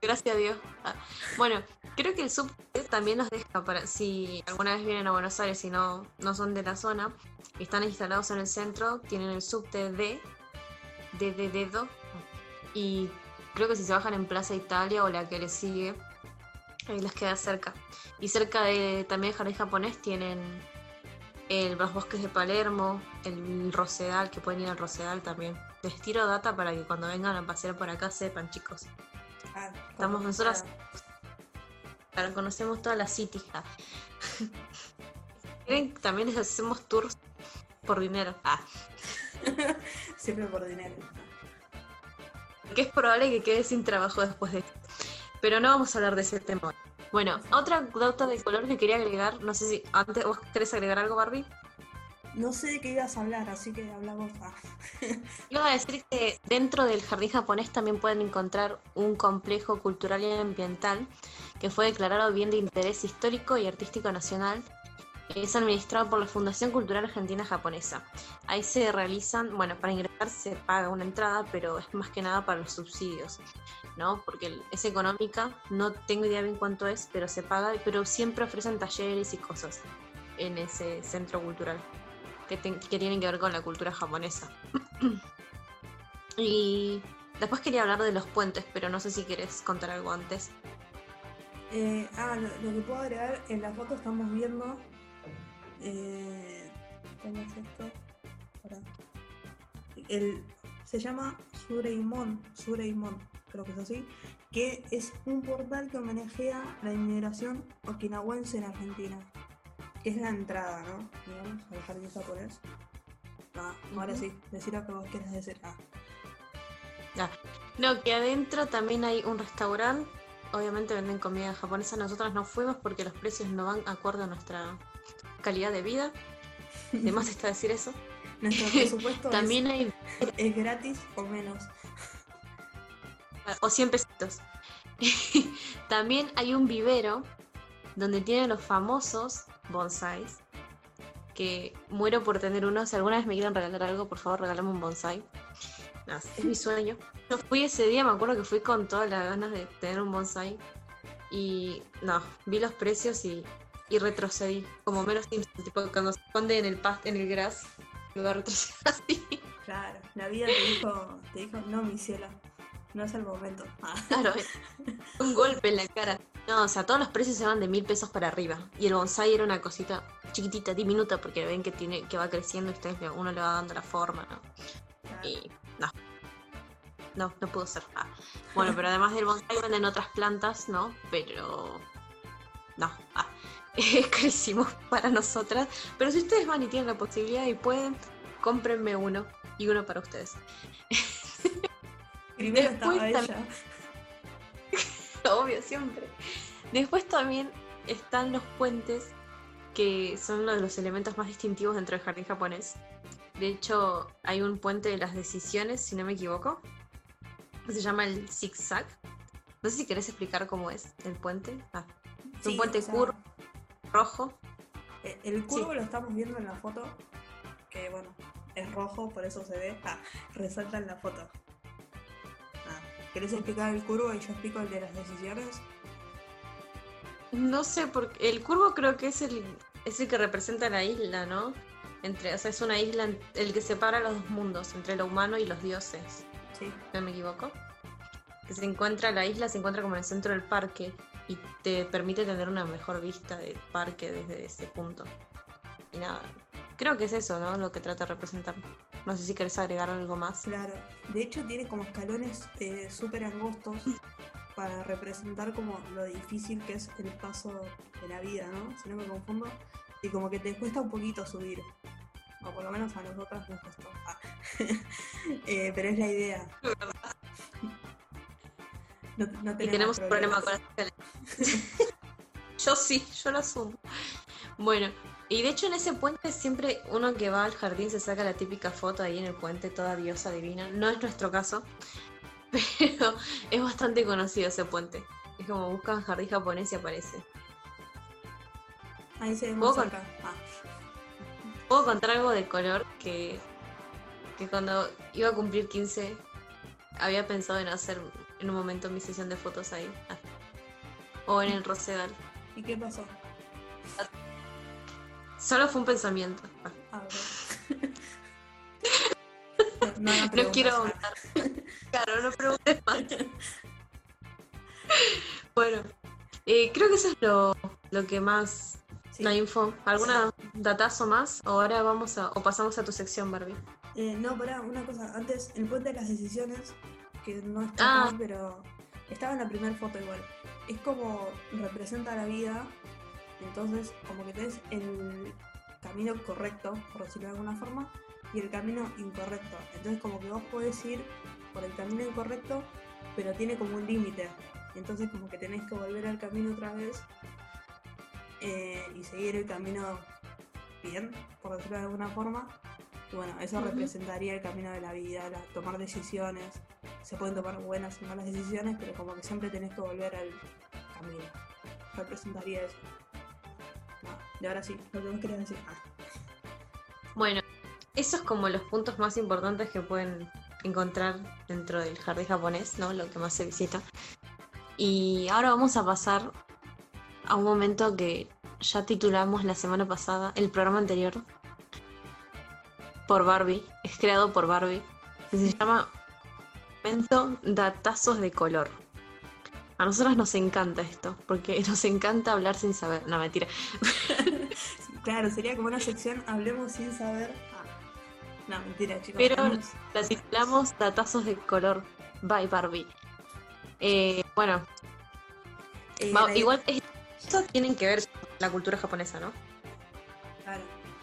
gracias a Dios. Ah, Bueno, creo que el subte también nos deja para si alguna vez vienen a Buenos Aires y no, no son de la zona, están instalados en el centro, tienen el subte D, D de dedo, y creo que si se bajan en Plaza Italia o la que le sigue, ahí les queda cerca. Y cerca de también Jardín Japonés tienen el, los bosques de Palermo, el Rosedal, que pueden ir al Rosedal también. Les tiro data para que cuando vengan a pasear por acá sepan, chicos. Ah, Estamos nosotras-. Ahora conocemos toda la city. Ah. También les hacemos tours por dinero. Ah. Siempre por dinero. Que es probable que quede sin trabajo después de esto. Pero no vamos a hablar de ese tema. Bueno, otra nota de color que quería agregar, no sé si antes vos querés agregar algo, Barbie. No sé de qué ibas a hablar, así que habla vos. Ah. Iba a decir que dentro del jardín japonés también pueden encontrar un complejo cultural y ambiental que fue declarado bien de interés histórico y artístico nacional. Es administrado por la Fundación Cultural Argentina Japonesa. Ahí se realizan, bueno, para ingresar se paga una entrada, pero es más que nada para los subsidios, ¿no? Porque es económica, no tengo idea bien cuánto es, pero se paga, pero siempre ofrecen talleres y cosas en ese centro cultural que, ten- que tienen que ver con la cultura japonesa. y después quería hablar de los puentes, pero no sé si quieres contar algo antes. Eh, ah, lo, lo que puedo agregar, en la foto estamos viendo. Eh, ¿Cómo es esto? El, se llama Sureimon, Sureimon, creo que es así, que es un portal que homenajea la inmigración okinawense en Argentina. Que es la entrada, ¿no? Digamos, al jardín japonés. Ah, ahora sí, decir lo que vos quieras decir. Ah, No, que adentro también hay un restaurante. Obviamente venden comida japonesa. Nosotras no fuimos porque los precios no van acorde a nuestra calidad de vida. Además está decir eso. nuestro presupuesto es- También hay es gratis o menos. o 100 pesitos. También hay un vivero donde tienen los famosos bonsais. Que muero por tener uno. Si alguna vez me quieren regalar algo, por favor, regálame un bonsai. Es mi sueño. Yo fui ese día, me acuerdo que fui con todas las ganas de tener un bonsai. Y no, vi los precios y, y retrocedí. Como menos Simpson, tipo cuando se esconde en el past, en el grass. Lo va a retroceder así. Claro, la vida te dijo, te dijo, no, mi cielo, no es el momento. Ah, Claro, es un golpe en la cara. No, o sea, todos los precios se van de mil pesos para arriba. Y el bonsai era una cosita chiquitita, diminuta, porque ven que tiene, que va creciendo y ustedes uno le va dando la forma, ¿no? claro. Y no. No, no pudo ser. Ah. Bueno, pero además del bonsai venden otras plantas, ¿no? Pero. No. Ah. Es carísimo para nosotras. Pero si ustedes van y tienen la posibilidad y pueden, cómprenme uno. Y uno para ustedes. Primero después estaba ella. Obvio, siempre. Después también están los puentes, que son uno de los elementos más distintivos dentro del jardín japonés. De hecho, hay un puente de las decisiones, si no me equivoco, que se llama el zigzag. No sé si querés explicar cómo es el puente. Ah, es un puente o sea, curvo, rojo. eh, El curvo lo estamos viendo en la foto, que bueno, es rojo, por eso se ve. Ah, resalta en la foto. Ah, ¿Querés explicar el curvo y yo explico el de las decisiones? No sé, porque el curvo creo que es el, es el que representa la isla, ¿no? Entre, o sea, es una isla el que separa los dos mundos, entre lo humano y los dioses. Sí. no me equivoco. Que se encuentra, la isla se encuentra como en el centro del parque y te permite tener una mejor vista del parque desde ese punto. Y nada, creo que es eso, ¿no? Lo que trata de representar. No sé si querés agregar algo más. Claro, de hecho tiene como escalones eh, súper angostos para representar como lo difícil que es el paso de la vida, ¿no? Si no me confundo. Y como que te cuesta un poquito subir. O por lo menos a nosotras nos costó. Ah. Eh, pero es la idea. No, no Y tenemos un problema con las. Yo sí, yo lo asumo. Bueno, y de hecho en ese puente siempre uno que va al jardín se saca la típica foto ahí en el puente, toda diosa divina. No es nuestro caso, pero es bastante conocido ese puente. Es como buscan jardín japonés y aparece. Ahí se ve ¿Puedo cerca. Ah, Puedo contar algo de color que, que cuando iba a cumplir 15 había pensado en hacer en un momento mi sesión de fotos ahí. Ah. O en el Rosedal. ¿Y qué pasó? Solo fue un pensamiento. Ah. Ah, no, quiero ahondar. Claro, no preguntes más. Bueno, eh, creo que eso es lo, lo que más. Sí. La info. ¿Alguna datazo más? O ahora vamos a. O pasamos a tu sección, Barbie. Eh, no, pará, una cosa. Antes, el puente de las decisiones, que no está Ah. aquí, pero estaba en la primera foto igual. Es como representa la vida, entonces como que tenés el camino correcto, por decirlo de alguna forma, y el camino incorrecto. Entonces como que vos podés ir por el camino incorrecto, pero tiene como un límite. Entonces como que tenés que volver al camino otra vez eh, y seguir el camino bien, por decirlo de alguna forma. Y bueno, eso representaría el camino de la vida, la- tomar decisiones. Se pueden tomar buenas y malas decisiones, pero como que siempre tenés que volver al camino. Representaría eso. No, y ahora sí, lo que vos querías decir. Ah, Bueno, esos como los puntos más importantes que pueden encontrar dentro del jardín japonés, ¿no? Lo que más se visita. Y ahora vamos a pasar a un momento que ya titulamos la semana pasada, el programa anterior, por Barbie, es creado por Barbie, que se llama Momento Datazos de Color. A nosotros nos encanta esto, porque nos encanta hablar sin saber. No, mentira. Claro, sería como una sección Hablemos sin saber. Ah, no, mentira, chicos. Pero la titulamos Datazos de color by Barbie. Eh, bueno, eh, va- igual es- esto tienen que ver con la cultura japonesa, ¿no?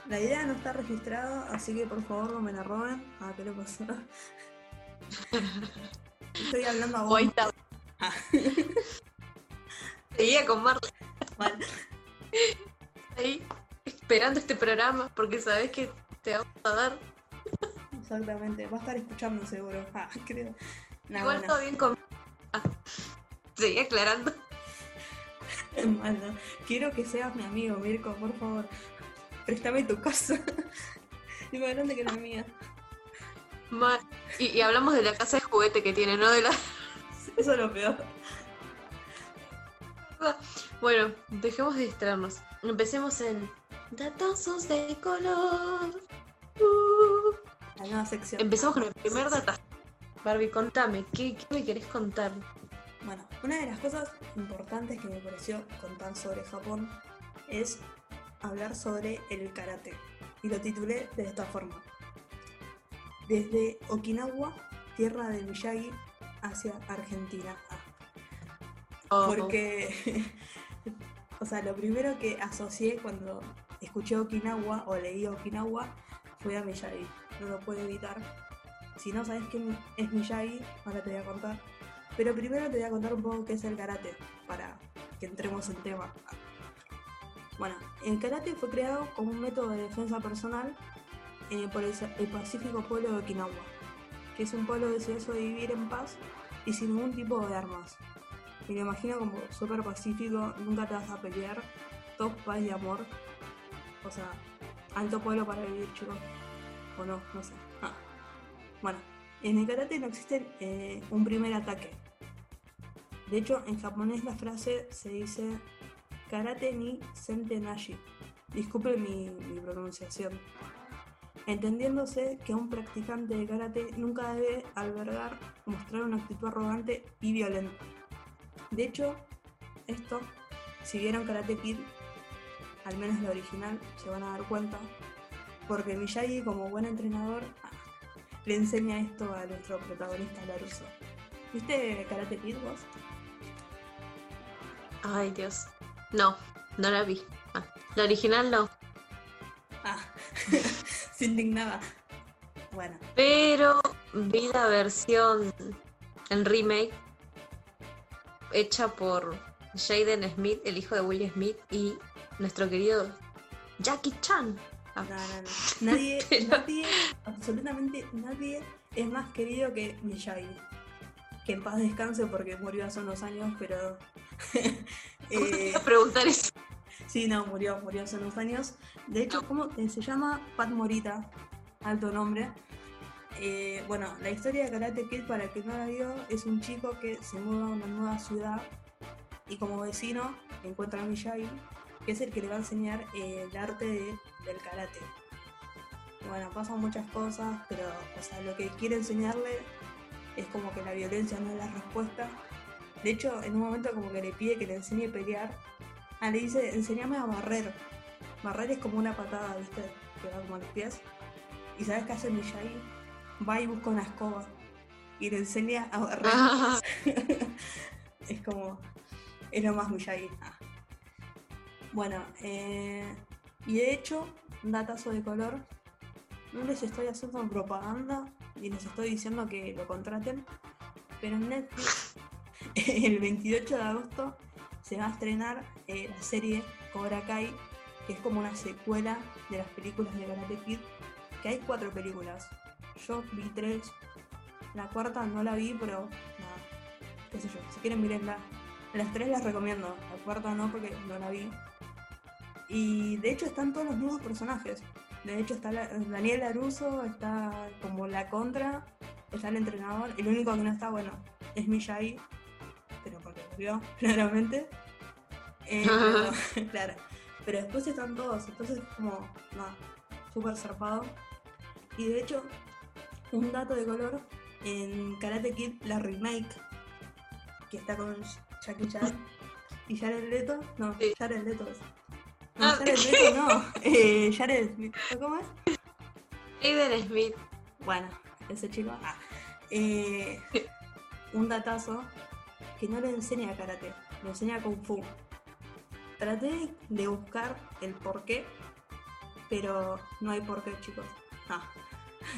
La idea no está registrada, así que por favor no me la roben. Ah, ¿qué le pasó? Estoy hablando a vos. Está. Ah. Seguía con Marley Mal. ahí esperando este programa porque sabes que te vamos a dar. Exactamente, va a estar escuchando seguro. Ah, creo. Igual bueno, todo bien con. Ah, seguía aclarando. mal, ¿no? Quiero que seas mi amigo, Mirko, por favor. Préstame tu casa. Es más grande que la mía. Ma- Y, y hablamos de la casa de juguete que tiene, no de la. Eso es lo peor. Bueno, dejemos de distraernos. Empecemos en. Datazos de color. Uh. La nueva sección. Empezamos con el primer datazo. Barbie, contame, ¿qué, qué me querés contar? Bueno, una de las cosas importantes que me pareció contar sobre Japón es hablar sobre el karate. Y lo titulé de esta forma. Desde Okinawa, tierra de Miyagi, hacia Argentina. Oh, Porque, o sea, lo primero que asocié cuando escuché Okinawa o leí Okinawa fue a Miyagi. No lo puedo evitar. Si no sabes quién es Miyagi, ahora te voy a contar. Pero primero te voy a contar un poco qué es el karate, para que entremos en tema. Bueno, el karate fue creado como un método de defensa personal eh, por el, pacífico pueblo de Okinawa, que es un pueblo deseoso de vivir en paz y sin ningún tipo de armas. Me imagino como súper pacífico, nunca te vas a pelear, todo paz y amor. O sea, alto pueblo para vivir, chicos. O no, no sé. Ah. Bueno, en el karate no existe eh, un primer ataque. De hecho, en japonés la frase se dice karate ni sente nashi. Disculpe mi, pronunciación. Entendiéndose que un practicante de karate nunca debe albergar mostrar una actitud arrogante y violenta. De hecho, esto, si vieron Karate Kid, al menos la original, se van a dar cuenta, porque Miyagi, como buen entrenador, le enseña esto a nuestro protagonista Laruso. ¿Viste Karate Kid vos? Ay, Dios. No, no la vi. Ah, la original no. Ah, se indignaba. Bueno, Pero vi la versión en remake hecha por Jaden Smith, el hijo de Will Smith, y nuestro querido Jackie Chan. Ah, no, no, no. Nadie, Pero- nadie, absolutamente nadie es más querido que Miyagi. Que en paz descanse porque murió hace unos años, pero... eh, preguntar eso. Sí, no, murió, murió hace unos años. De hecho, ¿cómo eh, se llama? Pat Morita, alto nombre. Eh, bueno, la historia de Karate Kid, para el que no la vio, es un chico que se muda a una nueva ciudad y como vecino encuentra a Miyagi, que es el que le va a enseñar eh, el arte de- del karate. Bueno, pasan muchas cosas, pero o sea, lo que quiere enseñarle es como que la violencia no es la respuesta. De hecho, en un momento como que le pide que le enseñe a pelear Ah, le dice, enséñame a barrer. Barrer es como una patada, ¿viste? Que va como a los pies. ¿Y sabes qué hace Miyagi? Va y busca una escoba. Y le enseña a barrer. Ah, es como... Es lo más Miyagi. Ah. Bueno, eh, y de hecho, un datazo de color. No les estoy haciendo propaganda y les estoy diciendo que lo contraten. Pero en Netflix, el 28 de agosto, se va a estrenar eh, la serie Cobra Kai, que es como una secuela de las películas de Karate Kid, que hay cuatro películas. Yo vi tres, la cuarta no la vi, pero nada, qué sé yo, si quieren mirenla. Las tres las recomiendo, la cuarta no porque no la vi. Y de hecho están todos los mismos personajes. De hecho está Daniel Laruso, está como la contra, está el entrenador. El único que no está, bueno, es Miyagi, pero porque murió, claramente. Eh, pero, claro. Pero después están todos, entonces como, nada, súper zarpado. Y de hecho, un dato de color, en Karate Kid, la remake, que está con Jackie Chan y Jared Leto, no, Sí. Jared Leto es. No, Ah, Jared Leto no, eh, Jared Smith, ¿cómo es? Aiden Smith. Bueno, ese chico. ah, eh, un datazo que no le enseña karate, le enseña kung fu. Traté de buscar el porqué, pero no hay porqué, chicos. Ah,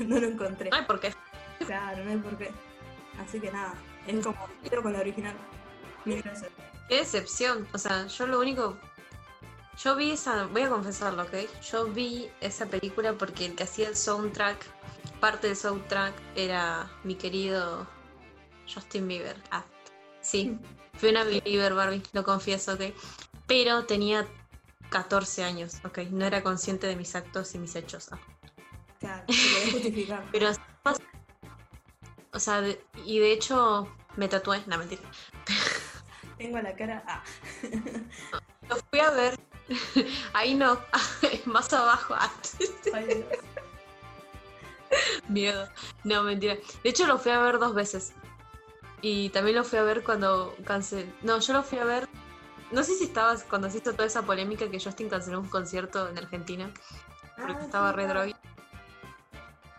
no lo encontré. Ay, ¿por qué? Claro, no hay porqué. Así que nada, es como quiero con la original. Mil. Qué decepción. O sea, yo lo único. Yo vi esa. Voy a confesarlo, ¿ok? Yo vi esa película porque el que hacía el soundtrack, parte del soundtrack, era mi querido Justin Bieber. Ah, sí. Fui una Bieber Barbie, lo confieso, ¿ok? Pero tenía 14 años, ¿ok? No era consciente de mis actos y mis hechos. ah. Claro, justificar. Pero O sea, de- y de hecho me tatué, no mentira. Tengo la cara. Ah, Lo fui a ver. Ahí no, más abajo. Ah, ay. Miedo. No, mentira. De hecho, lo fui a ver dos veces. Y también lo fui a ver cuando cancelé. No, yo lo fui a ver. No sé si estabas cuando se hizo toda esa polémica que Justin canceló un concierto en Argentina porque Ah, estaba sí, re droga.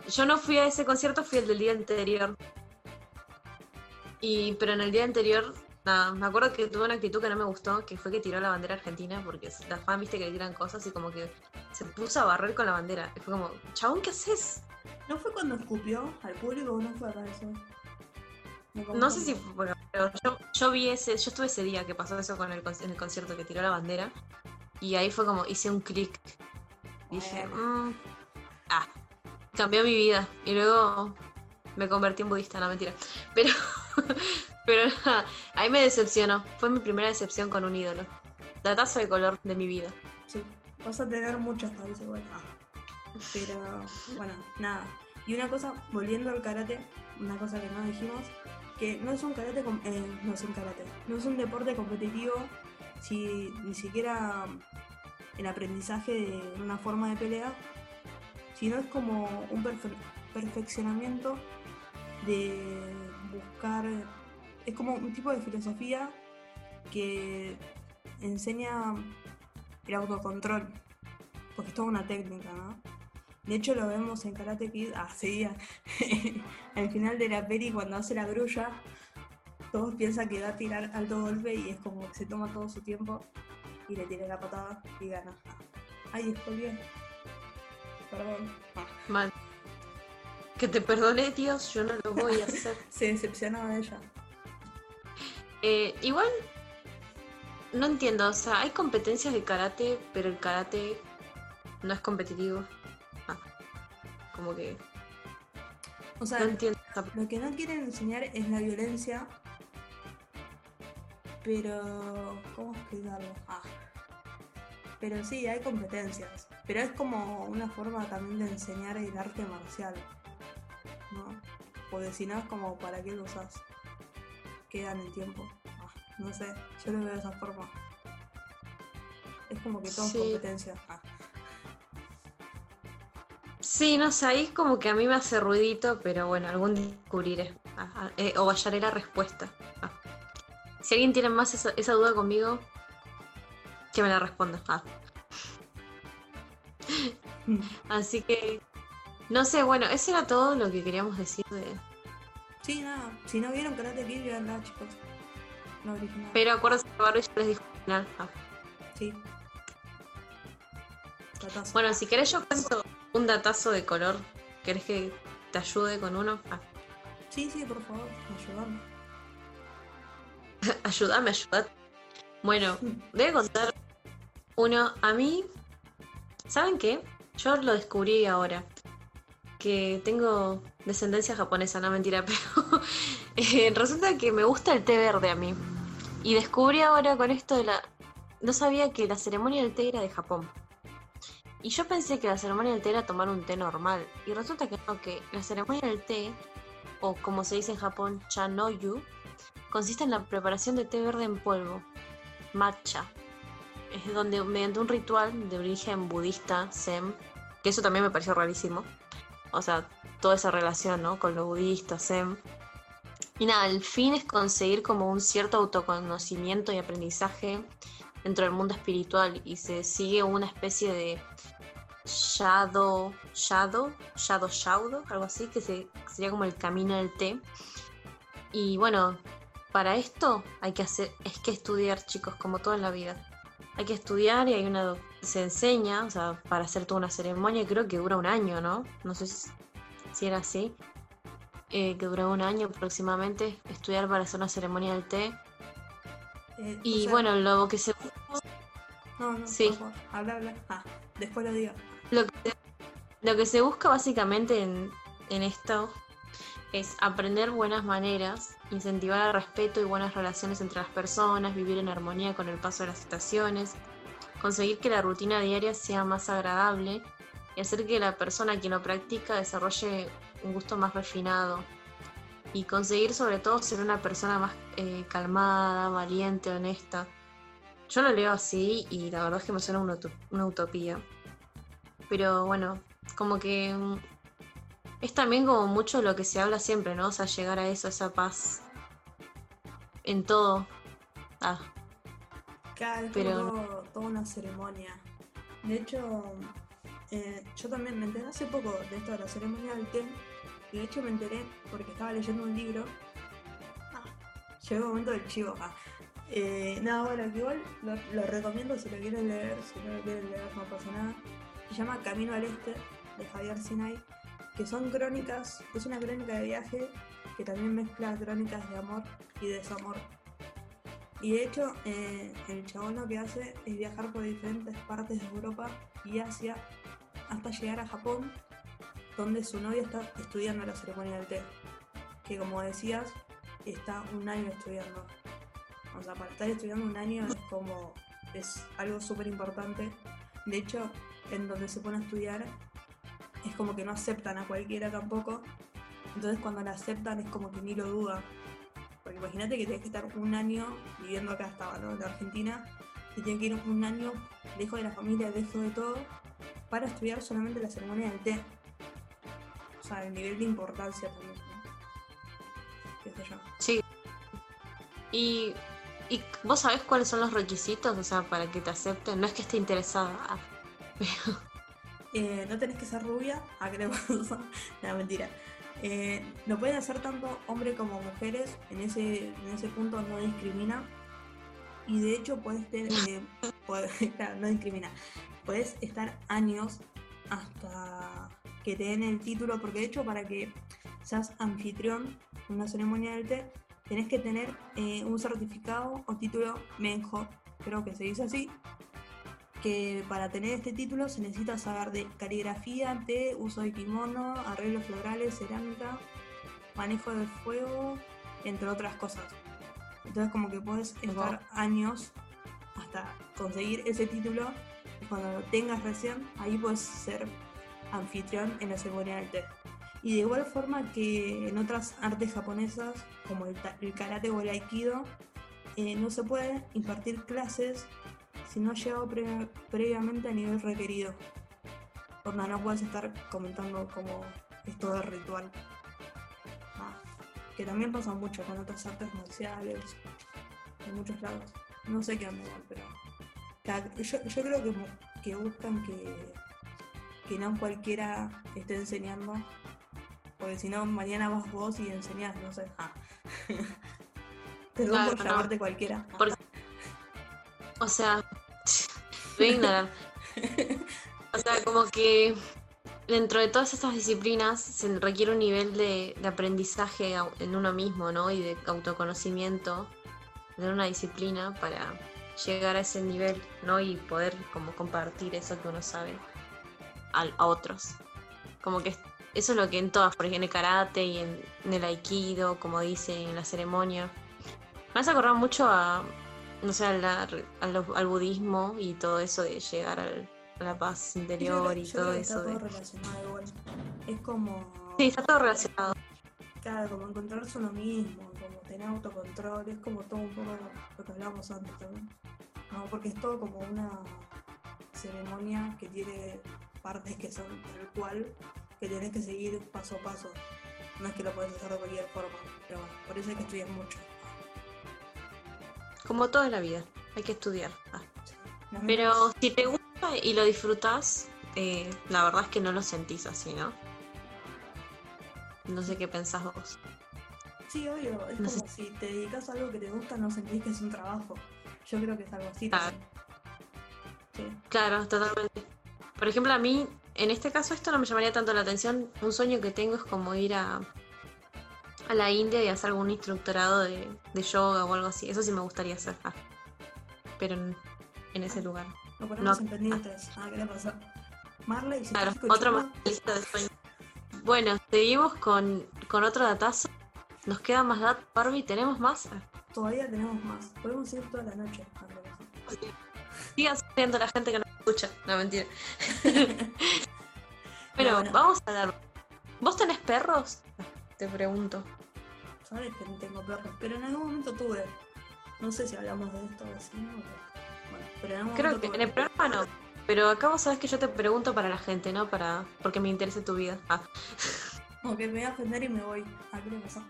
Yo no fui a ese concierto, fui el del día anterior. Y, pero en el día anterior, nada, me acuerdo que tuve una actitud que no me gustó, que fue que tiró la bandera argentina, porque las fans viste que le tiran cosas y como que se puso a barrer con la bandera. Y fue como, chabón, ¿qué haces? ¿No fue cuando escupió al público o no fue para eso? No sé si bueno, pero yo, yo vi ese, yo estuve ese día que pasó eso con el, en el concierto que tiró la bandera. Y ahí fue como, hice un clic. Dije. "Mm, ah, cambió mi vida. Y luego me convertí en budista, no mentira. Pero, pero nada, ahí me decepcionó. Fue mi primera decepción con un ídolo. Datazo de color de mi vida. Sí, vas a tener muchas tal vez igual. Ah. Pero bueno, nada. Y una cosa, volviendo al karate, una cosa que no dijimos, que no es un karate, eh, no es un karate, no es un deporte competitivo, si ni siquiera el aprendizaje de una forma de pelea, sino es como un perfe- perfeccionamiento de buscar, es como un tipo de filosofía que enseña el autocontrol, porque es toda una técnica, ¿no? De hecho lo vemos en Karate Kid, ah, seguía, al final de la peli cuando hace la grulla, todos piensan que va a tirar alto golpe y es como que se toma todo su tiempo y le tira la patada y gana. Ay, estoy bien. Perdón. Ah, Mal. Que te perdone Dios, yo no lo voy a hacer. se decepcionaba de ella. Eh, igual, no entiendo, o sea, hay competencias de karate, pero el karate no es competitivo. Como que O sea, no entiendo. esa- Lo que no quieren enseñar es la violencia, pero ¿cómo explicarlo? Ah. Pero sí, hay competencias, pero es como una forma también de enseñar el arte marcial, ¿no? Porque si no es como, ¿para qué lo usas? Queda en el tiempo. Ah, no sé, yo lo veo de esa forma. Es como que todo es Sí. competencia. Ah. Sí, no sé, ahí como que a mí me hace ruidito, pero bueno, algún día descubriré. Ah, ah, eh, o hallaré la respuesta. Ah. Si alguien tiene más esa, esa duda conmigo, que me la responda. Ah. Así que, no sé, bueno, eso era todo lo que queríamos decir de... Sí, nada, si no vieron Karate Kid, veanla, chicos. La original. Pero acuérdense que Barbie ya les dijo al final. Sí. Bueno, si querés yo cuento un datazo de color, ¿querés que te ayude con uno? Ah, Sí, sí, por favor, ayúdame. ayúdame, ayúdate. Bueno, voy a contar uno. A mí ¿Saben qué? Yo lo descubrí ahora. Que tengo descendencia japonesa, no mentira, pero eh, resulta que me gusta el té verde a mí. Y descubrí ahora con esto de la... No sabía que la ceremonia del té era de Japón. Y yo pensé que la ceremonia del té era tomar un té normal. Y resulta que no, que la ceremonia del té, o como se dice en Japón, chanoyu, consiste en la preparación de té verde en polvo, matcha. Es donde mediante un ritual de origen budista, zen, que eso también me pareció rarísimo. O sea, toda esa relación, ¿no? Con lo budista, zen. Y nada, el fin es conseguir como un cierto autoconocimiento y aprendizaje dentro del mundo espiritual y se sigue una especie de shadow, shadow, shadow, shadow, algo así, que se, sería como el camino del té. Y bueno, para esto hay que hacer, es que estudiar, chicos, como todo en la vida. Hay que estudiar y hay una se enseña, o sea, para hacer toda una ceremonia, creo que dura un año, ¿no? No sé si, si era así. Eh, que dura un año aproximadamente, estudiar para hacer una ceremonia del té. Eh, o Y sea, bueno, lo que se No, no, sí. habla, habla. Ah, después lo digo. Lo que, se- que busca básicamente en, esto es aprender buenas maneras, incentivar el respeto y buenas relaciones entre las personas, vivir en armonía con el paso de las estaciones, conseguir que la rutina diaria sea más agradable y hacer que la persona quien lo practica desarrolle un gusto más refinado y conseguir sobre todo ser una persona más eh, calmada, valiente, honesta. Yo lo leo así y la verdad es que me suena una, una utopía. Pero bueno, como que mm, es también como mucho lo que se habla siempre, ¿no? O sea, llegar a eso, a esa paz en todo. Ah, Claro, es Pero- todo- toda una ceremonia. De hecho, eh, yo también me enteré hace poco de esto de la ceremonia del té. Y de hecho me enteré porque estaba leyendo un libro. Ah, llegó el momento del chivo. Ah. Eh, nada, bueno, que igual lo, lo recomiendo si lo quieren leer. Si no lo quieren leer, no pasa nada. Se llama Camino al Este de Javier Sinai. Que son crónicas, es una crónica de viaje que también mezcla crónicas de amor y desamor. Y de hecho, eh, el chabón lo que hace es viajar por diferentes partes de Europa y Asia hasta llegar a Japón, donde su novia está estudiando la ceremonia del té. Que como decías, está un año estudiando. O sea, para estar estudiando un año es como. es algo súper importante. De hecho, en donde se pone a estudiar, es como que no aceptan a cualquiera tampoco. Entonces, cuando la aceptan, es como que ni lo duda. Porque imagínate que tienes que estar un año viviendo acá, estaba, ¿no? En Argentina, y tienes que ir un año lejos de la familia, lejos de todo, para estudiar solamente la ceremonia del té. O sea, el nivel de importancia también, sí. Y, y vos sabés cuáles son los requisitos, o sea, para que te acepten. No es que esté interesada, pero Eh, no tenés que ser rubia, ah, creo. no, mentira. Eh, lo pueden hacer tanto hombres como mujeres, en ese, en ese punto no discrimina. Y de hecho puedes tener, eh, no discrimina. Puedes estar años hasta que te den el título, porque de hecho para que seas anfitrión en una ceremonia del té, tenés que tener eh, un certificado o título Menjo, creo que se dice así, que para tener este título se necesita saber de caligrafía, té, uso de kimono, arreglos florales, cerámica, manejo del fuego, entre otras cosas. Entonces como que puedes estar años hasta conseguir ese título y cuando lo tengas recién, ahí puedes ser anfitrión en la ceremonia del té. Y de igual forma que en otras artes japonesas, como el, el karate o el aikido, eh, no se puede impartir clases si no has llegado pre- previamente a nivel requerido. Onda, no puedes estar comentando como es todo el ritual. Ah, que también pasa mucho con otras artes marciales, en muchos lados. No sé qué onda pero. Yo, yo creo que, que buscan que, que no cualquiera esté enseñando. Porque si no, mañana vas vos y enseñás, no sé. Ah. Perdón Claro, por no. llamarte cualquiera. O sea, a ignorar. O sea, como que dentro de todas estas disciplinas se requiere un nivel de, de aprendizaje en uno mismo, ¿no? Y de autoconocimiento de una disciplina para llegar a ese nivel, ¿no? Y poder como compartir eso que uno sabe. al- a otros. Como que es- eso es lo que en todas, por ejemplo, en el karate y en, en el aikido, como dice en la ceremonia. Me hace acordar mucho a, no sé, la- a lo- al budismo y todo eso de llegar al- a la paz Yo interior y todo eso. Está De... todo relacionado igual. Es como. Sí, está todo relacionado. Claro, como encontrarse uno mismo, como tener autocontrol, es como todo un poco lo que hablábamos antes también. No, porque es todo como una ceremonia que tiene partes que son tal cual, que tienes que seguir paso a paso. No es que lo puedes hacer de cualquier forma, pero bueno, por eso hay que estudiar mucho. Como todo en la vida, hay que estudiar. Ah. Pero si te gusta y lo disfrutas, eh, la verdad es que no lo sentís así, ¿no? No sé qué pensás vos. Sí, obvio, es no sé. como si te dedicas a algo que te gusta, no sentís que es un trabajo. Yo creo que es algo así. Sí. Claro, totalmente. Por ejemplo, a mí, en este caso, esto no me llamaría tanto la atención. Un sueño que tengo es como ir a, a la India y hacer algún instructorado de, de yoga o algo así. Eso sí me gustaría hacer. Ah. Pero en, en ese lugar. Lo ponemos No. en pendientes. Ah, ¿qué le pasa? Marley, si Claro, otro más lista de sueños. Bueno, seguimos con, con otro datazo. Nos queda más datos, Barbie. ¿Tenemos más? Ah. Todavía tenemos más. Podemos ir toda la noche. Ah. Sigan siendo la gente que nos escucha. No, mentira. bueno, bueno. vamos a hablar. ¿Vos tenés perros? Te pregunto. Sabes que no tengo perros, pero en algún momento tuve. No sé si hablamos de esto o así, ¿no? Bueno, pero en algún Creo momento que tuve. en el programa no. Pero acá vos sabés que yo te pregunto para la gente, ¿no? Para porque me interesa tu vida. Ah. Como que me voy a ofender y me voy. Ah, ¿qué le pasa?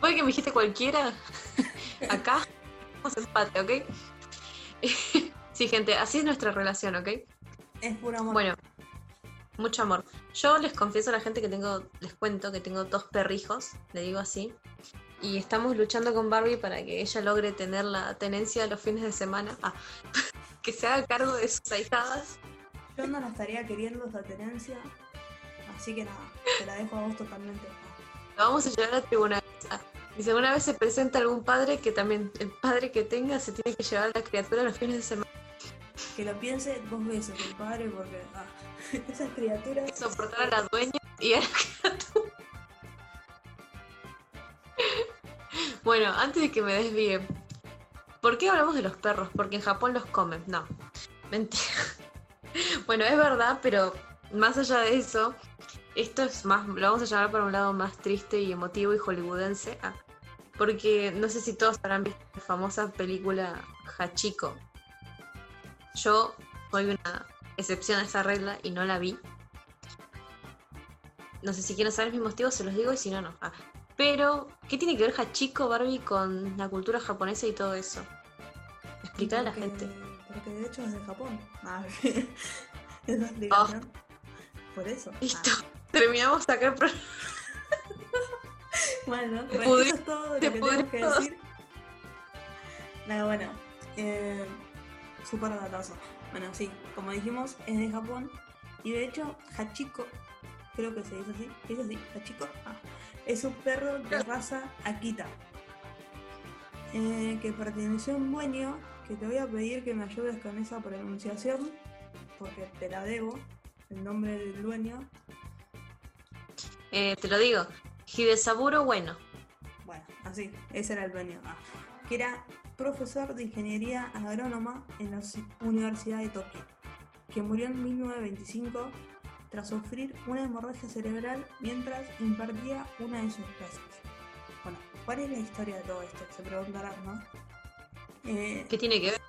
Puede que me dijiste cualquiera. Acá vamos empate, ¿ok? sí, gente, así es nuestra relación, ¿ok? Es puro amor. Bueno, mucho amor. Yo les confieso a la gente que tengo, les cuento que tengo dos perrijos, le digo así. Y estamos luchando con Barbie para que ella logre tener la tenencia los fines de semana. Ah, que se haga cargo de sus ahijadas. Yo no la estaría queriendo esa tenencia. Así que nada, te la dejo a vos totalmente. Lo vamos a llevar a tribunales. Ah, y si alguna vez se presenta algún padre, que también el padre que tenga se tiene que llevar a la criatura los fines de semana. Que lo piense dos veces el padre porque ah, esas criaturas. Soportar a la dueña y a la criatura. Bueno, antes de que me desvíe, ¿por qué hablamos de los perros? Porque en Japón los comen. No, mentira. Bueno, es verdad, pero más allá de eso, esto es más, lo vamos a llevar para un lado más triste y emotivo y hollywoodense. ah, porque no sé si todos habrán visto la famosa película Hachiko. Yo soy una excepción a esa regla y no la vi. No sé si quieren saber mis motivos, se los digo y si no, no. Ah, Pero, ¿qué tiene que ver Hachiko Barbie con la cultura japonesa y todo eso? Explicar a la gente. Porque de hecho es de Japón. Ah, esa explicación. Por eso. Oh. Listo. Terminamos acá el programa. Ah, bueno, Te bueno, eso es todo lo que tenemos que decir. Nada, bueno. Eh, super datazo. Bueno, sí, como dijimos, es de Japón. Y de hecho, Hachiko, creo que se dice así. ¿Se dice así? ¿Hachiko? Ah, es un perro de raza Akita. eh, que perteneció a un dueño que te voy a pedir que me ayudes con esa pronunciación, porque te la debo, el nombre del dueño. Eh, te lo digo. Hidesaburo, bueno. Bueno, así, ese era el dueño. Ah, que era profesor de ingeniería agrónoma en la Universidad de Tokio, que murió en 1925 tras sufrir una hemorragia cerebral mientras impartía una de sus clases. Bueno, ¿cuál es la historia de todo esto? Se preguntarán, ¿no? Eh, ¿Qué tiene que ver?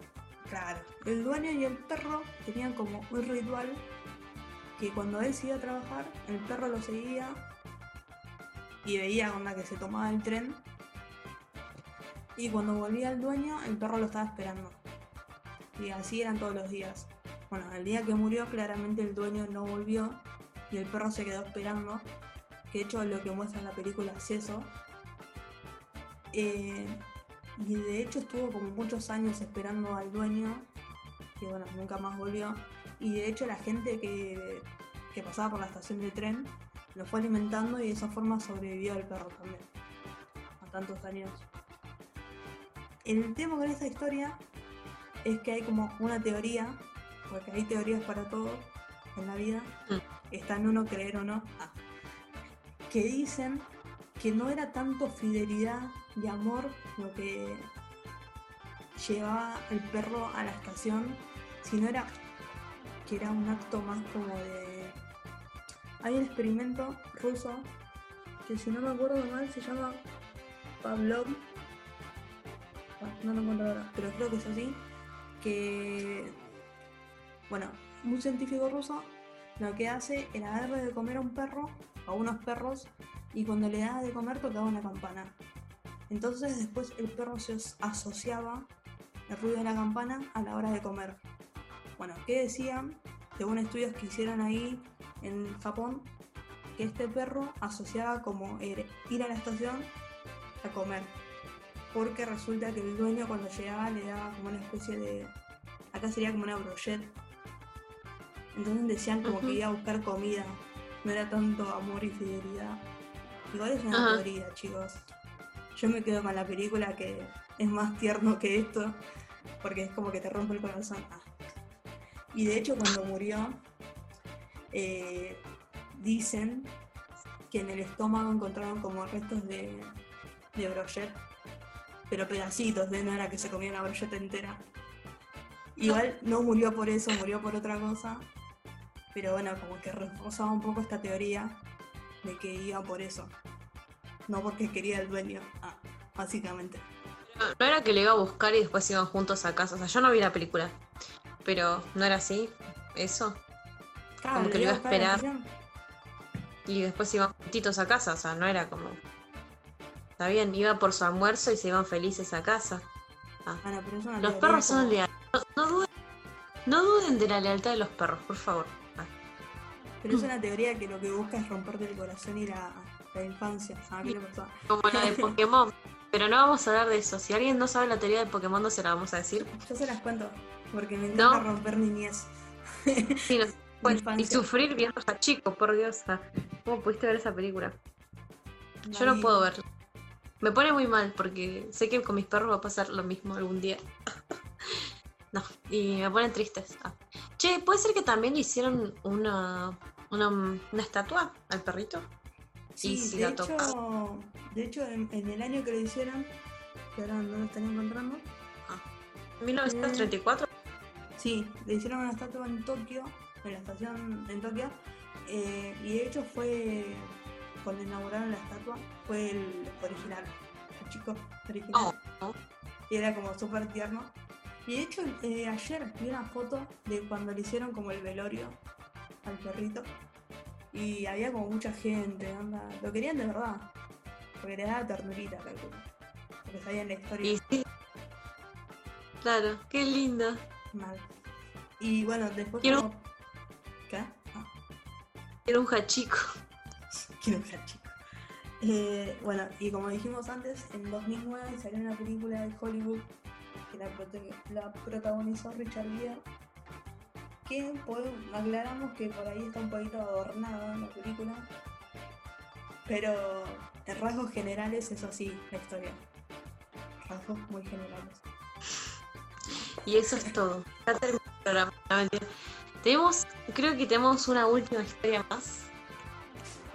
Claro, el dueño y el perro tenían como un ritual que cuando él se iba a trabajar, el perro lo seguía y veía con la que se tomaba el tren. Y cuando volvía el dueño, el perro lo estaba esperando. Y así eran todos los días. Bueno, el día que murió, claramente el dueño no volvió y el perro se quedó esperando. Que de hecho lo que muestra en la película es eso. Eh, y de hecho estuvo como muchos años esperando al dueño, que bueno, nunca más volvió. Y de hecho la gente que, que pasaba por la estación de tren lo fue alimentando y de esa forma sobrevivió el perro también. A tantos años. El tema con esta historia es que hay como una teoría, porque hay teorías para todo, en la vida, Mm. está en uno creer o no, ah, que dicen que no era tanto fidelidad y amor lo que llevaba el perro a la estación, sino era que era un acto más como de... Hay un experimento ruso que si no me acuerdo mal se llama Pavlov. No lo encuentro ahora, pero creo que es así. Que, bueno, un científico ruso lo que hace era darle de comer a un perro, a unos perros, y cuando le daba de comer tocaba una campana. Entonces después el perro se as- asociaba el ruido de la campana a la hora de comer. Bueno, ¿qué decían? Según estudios que hicieron ahí en Japón, que este perro asociaba como ir ir a la estación a comer. Porque resulta que el dueño cuando llegaba le daba como una especie de... Acá sería como una brochette. Entonces decían como que iba a buscar comida. No era tanto amor y fidelidad. Igual es una teoría, chicos. Yo me quedo con la película que es más tierno que esto. Porque es como que te rompe el corazón. Ah. Y de hecho cuando murió, eh, dicen que en el estómago encontraron como restos de, de brochette, pero pedacitos, de no era que se comía la brochette entera. Igual no murió por eso, murió por otra cosa, pero bueno, como que reforzaba un poco esta teoría de que iba por eso, no porque quería el dueño, ah, básicamente. No, no era que le iba a buscar y después iban juntos a casa. O sea, yo no vi la película. Pero no era así. Eso. Como que le lo iba a esperar. Y después iban juntitos a casa. O sea, no era como. Está bien, iba por su almuerzo y se iban felices a casa. Ah. Ah, pero Los perros son leales. No, no duden, no duden de la lealtad de los perros, por favor. Ah. Pero es una teoría que lo que busca es romperte el corazón y la, la infancia. ¿Sabes qué le pasó? Como la de Pokémon. Pero no vamos a hablar de eso. Si alguien no sabe la teoría de Pokémon, no se la vamos a decir. Yo se las cuento, porque me encanta romper niñez. Sí, no- pues, y sufrir viendo a chico, por Dios. ah. ¿Cómo pudiste ver esa película? Yo no puedo verla. Me pone muy mal porque sé que con mis perros va a pasar lo mismo algún día. No, y me ponen tristes. Ah. Che, ¿puede ser que también le hicieron una, una, una estatua al perrito? Sí, si de, la hecho, de hecho, en, en el año que lo hicieron, que ahora no lo están encontrando, 1934. sí, le hicieron una estatua en Tokio, en la estación en Tokio, eh, y de hecho fue, cuando inauguraron la estatua, fue el original, el chico original. Oh, oh. Y era como súper tierno. Y de hecho, eh, ayer vi una foto de cuando le hicieron como el velorio al perrito. Y había como mucha gente, onda. Lo querían de verdad. Porque le daba ternurita, calculo. Porque sabían la historia Y sí. Claro, qué lindo. mal. Y bueno, después Quiero- como... ¿Qué? Ah, Era un hachico. quiero ser chico. Eh, bueno, y como dijimos antes, en 2009 salió una película de Hollywood que la, la protagonizó Richard Gere. Que pues, aclaramos que por ahí está un poquito adornada la película. Pero en rasgos generales es así la historia. Rasgos muy generales. Y eso es todo. Tenemos, creo que tenemos una última historia más.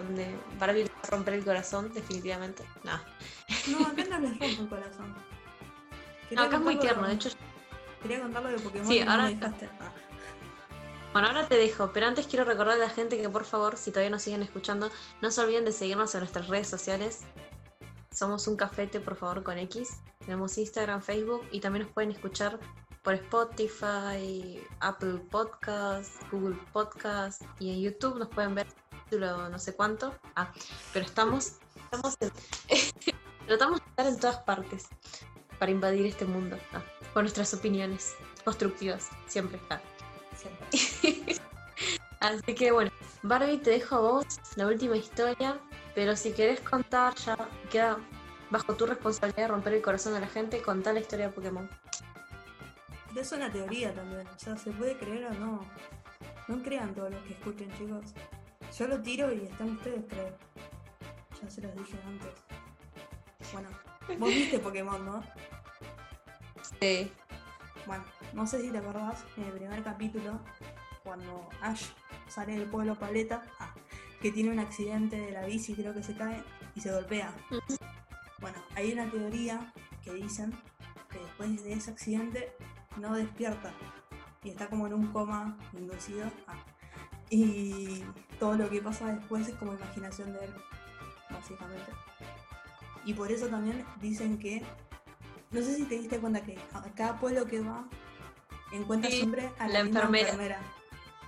Donde Barbie le va a romper el corazón, definitivamente. No. No, acá no les rompo el corazón. No, acá es muy tierno. De hecho, Quería contarlo de Pokémon Sí, no ahora-. Ah. Bueno, ahora te dejo, pero antes quiero recordarle a la gente que por favor, si todavía nos siguen escuchando, no se olviden de seguirnos en nuestras redes sociales. Somos un cafete, por favor, con X. Tenemos Instagram, Facebook y también nos pueden escuchar por Spotify, Apple Podcast, Google Podcast y en YouTube nos pueden ver no sé cuánto. Ah, pero estamos, estamos en- tratamos de estar en todas partes para invadir este mundo ah, con nuestras opiniones constructivas, siempre. Ah. Siempre. Así que bueno, Barbie, te dejo a vos la última historia, pero si querés contar, ya queda bajo tu responsabilidad de romper el corazón de la gente, contar la historia de Pokémon. Es una teoría también, o sea, se puede creer o no. No crean todo lo que escuchen, chicos. Yo lo tiro y están ustedes, creo. Ya se los dije antes. Bueno, vos viste Pokémon, ¿no? Sí. Bueno, no sé si te acordás, en el primer capítulo, cuando Ash sale del pueblo Paleta, ah, que tiene un accidente de la bici, creo que se cae y se golpea. Bueno, hay una teoría que dicen que después de ese accidente no despierta y está como en un coma inducido. ah, y todo lo que pasa después es como imaginación de él, básicamente. Y por eso también dicen que, no sé si te diste cuenta que a cada pueblo que va encuentra Sí, siempre a la, la misma enfermera. enfermera.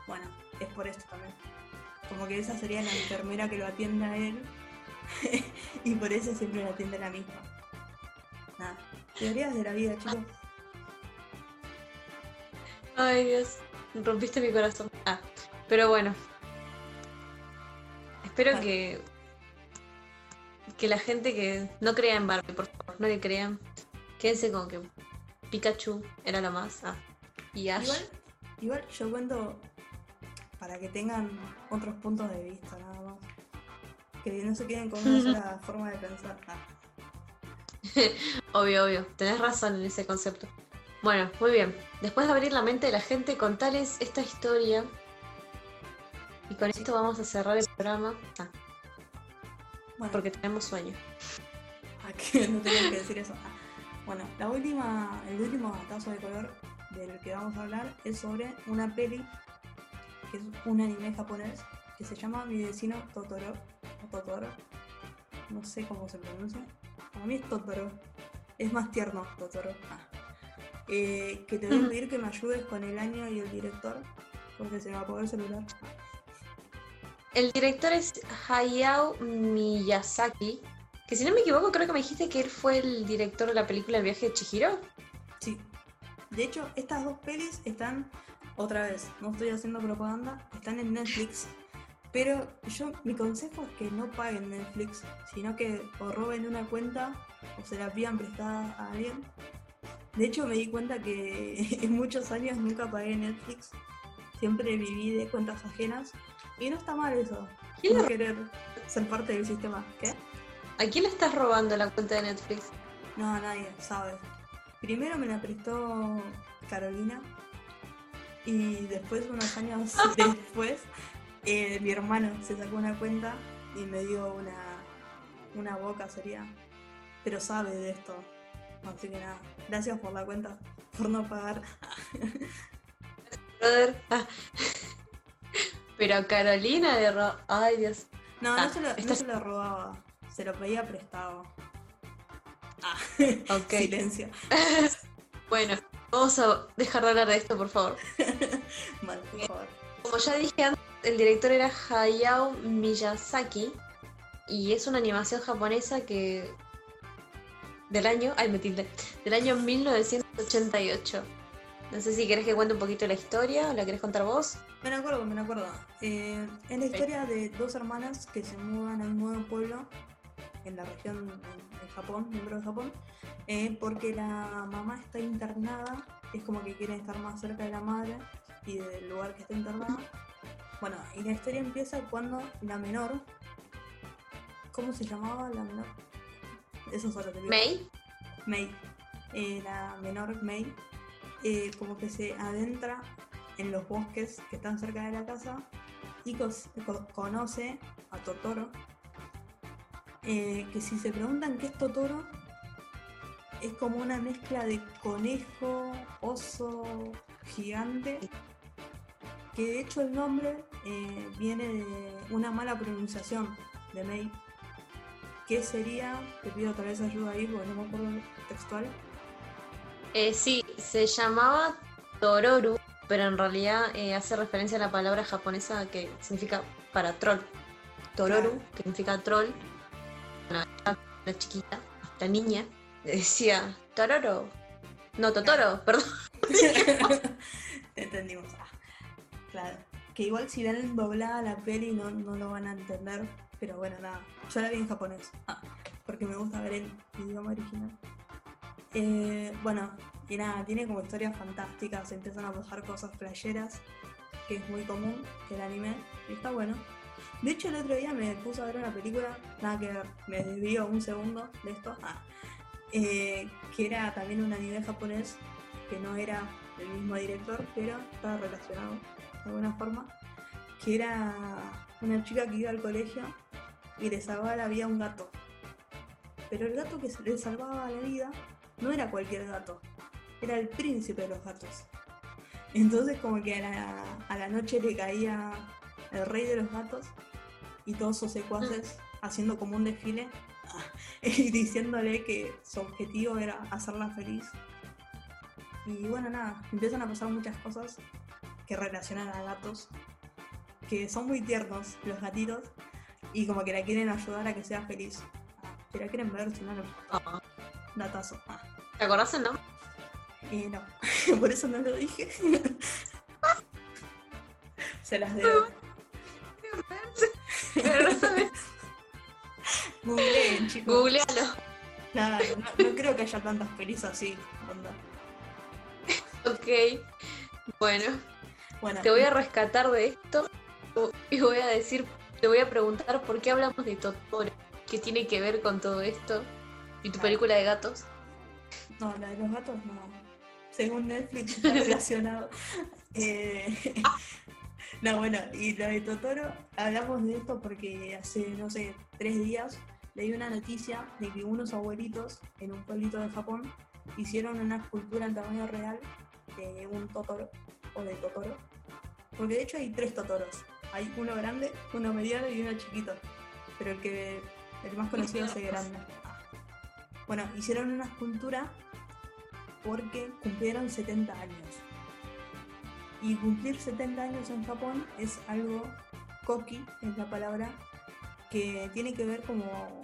Bueno, es por esto también. Como que esa sería la enfermera que lo atiende a él y por eso siempre lo atiende la misma. Nada, teorías de la vida, chicos. Ay, Dios. Rompiste mi corazón. Ah, pero bueno. Espero que. Que la gente que no crea en Barbie, por favor, no le crean. Quédense con que Pikachu era la más. Ah. Y Ash. Igual, igual yo cuento para que tengan otros puntos de vista, nada más. Que no se queden con una sola forma de pensar. Ah, Obvio, obvio. Tenés razón en ese concepto. Bueno, muy bien. Después de abrir la mente de la gente, contales esta historia. Con esto vamos a cerrar el programa. Ah, bueno, porque tenemos sueño. Ah, que no tenía que decir eso. Ah, Bueno, la última, el último gatazo de color del que vamos a hablar es sobre una peli que es un anime japonés que se llama Mi vecino Totoro. O Totoro. No sé cómo se pronuncia. Para mí es Totoro. Es más tierno Totoro. Ah. Eh, que te voy a pedir que me ayudes con el año y el director. Porque se me va a poner el celular. El director es Hayao Miyazaki. Que si no me equivoco, creo que me dijiste que él fue el director de la película El viaje de Chihiro. Sí. De hecho, estas dos pelis están, otra vez, no estoy haciendo propaganda, están en Netflix. Pero yo, mi consejo es que no paguen Netflix, sino que o roben una cuenta o se la pidan prestada a alguien. De hecho, me di cuenta que en muchos años nunca pagué Netflix. Siempre viví de cuentas ajenas. Y no está mal eso. ¿Quién No le- querer ser parte del sistema. ¿Qué? ¿A quién le estás robando la cuenta de Netflix? No, nadie sabe. Primero me la prestó Carolina y después, unos años después, eh, mi hermano se sacó una cuenta y me dio una, una boca, sería. Pero sabe de esto. Así que nada, gracias por la cuenta, por no pagar. Brother. Ah. Pero Carolina de ro... Ay, Dios. No, Ah, no, se lo, no estás- se lo robaba, se lo pedía prestado. Ah, Ok. silencio. Bueno, vamos a dejar de hablar de esto, por favor. Mal, por favor. Como ya dije antes, el director era Hayao Miyazaki y es una animación japonesa que del año, ay me tilde, del año 1988. No sé si querés que cuente un poquito la historia o la querés contar vos. Me acuerdo, me acuerdo. Eh, es la historia de dos hermanas que se mudan a un nuevo pueblo en la región, en Japón, miembro de Japón, eh, porque la mamá está internada, es como que quiere estar más cerca de la madre y del lugar que está internada. Bueno, y la historia empieza cuando la menor, ¿cómo se llamaba la menor? Eso solo te digo. May. May, eh, la menor May, eh, como que se adentra en los bosques que están cerca de la casa y conoce a Totoro. eh, que si se preguntan qué es Totoro, es como una mezcla de conejo, oso, gigante. Que de hecho el nombre eh, viene de una mala pronunciación de May. ¿Qué sería? Te pido otra vez ayuda ahí porque no me acuerdo textual. Eh, sí, se llamaba Tororu, pero en realidad eh, hace referencia a la palabra japonesa que significa para troll. Tororu, Claro. que significa troll. La chiquita, la niña, le decía Tororo. No, Totoro, perdón. Te entendimos. Ah, claro. Que igual si ven doblada la peli no, no lo van a entender. Pero bueno, nada. Yo la vi en japonés. Ah, porque me gusta ver el idioma original. Eh, bueno, y nada, tiene como historias fantásticas. Se empiezan a pasar cosas playeras. Que es muy común el anime. Y está bueno. De hecho, el otro día me puse a ver una película. Nada que ver. Me desvío un segundo de esto. Ah, eh, que era también un anime japonés. Que no era el mismo director, pero estaba relacionado. de alguna forma, que era una chica que iba al colegio y le salvaba la vida a un gato. Pero el gato que le salvaba la vida no era cualquier gato, era el príncipe de los gatos. Entonces como que a la, a la noche le caía el rey de los gatos y todos sus secuaces haciendo como un desfile y diciéndole que su objetivo era hacerla feliz. Y bueno, nada, empiezan a pasar muchas cosas que relacionan a gatos, que son muy tiernos los gatitos y como que la quieren ayudar a que sea feliz. Ah, Si la quieren ver, si no, no. Ah, Datazo. Ah, ¿Te acordás el nombre? eh, no, por eso no lo dije. Se las debo. Googleen, chicos. Googlealo. Nada, no, no creo que haya tantas pelis así. onda. Ok. Bueno, Bueno, te voy a rescatar de esto y voy a decir, te voy a preguntar por qué hablamos de Totoro. ¿Qué tiene que ver con todo esto? ¿Y tu película de gatos? No, la de los gatos no. Según Netflix está relacionado. Eh, no, bueno, y lo de Totoro, hablamos de esto porque hace, no sé, tres días leí una noticia de que unos abuelitos en un pueblito de Japón hicieron una escultura en tamaño real de un Totoro o de Totoro. Porque de hecho hay tres Totoros. Hay uno grande, uno mediano y uno chiquito. Pero el que el más conocido es el grande. Bueno, hicieron una escultura porque cumplieron 70 años. Y cumplir 70 años en Japón es algo koki, es la palabra, que tiene que ver como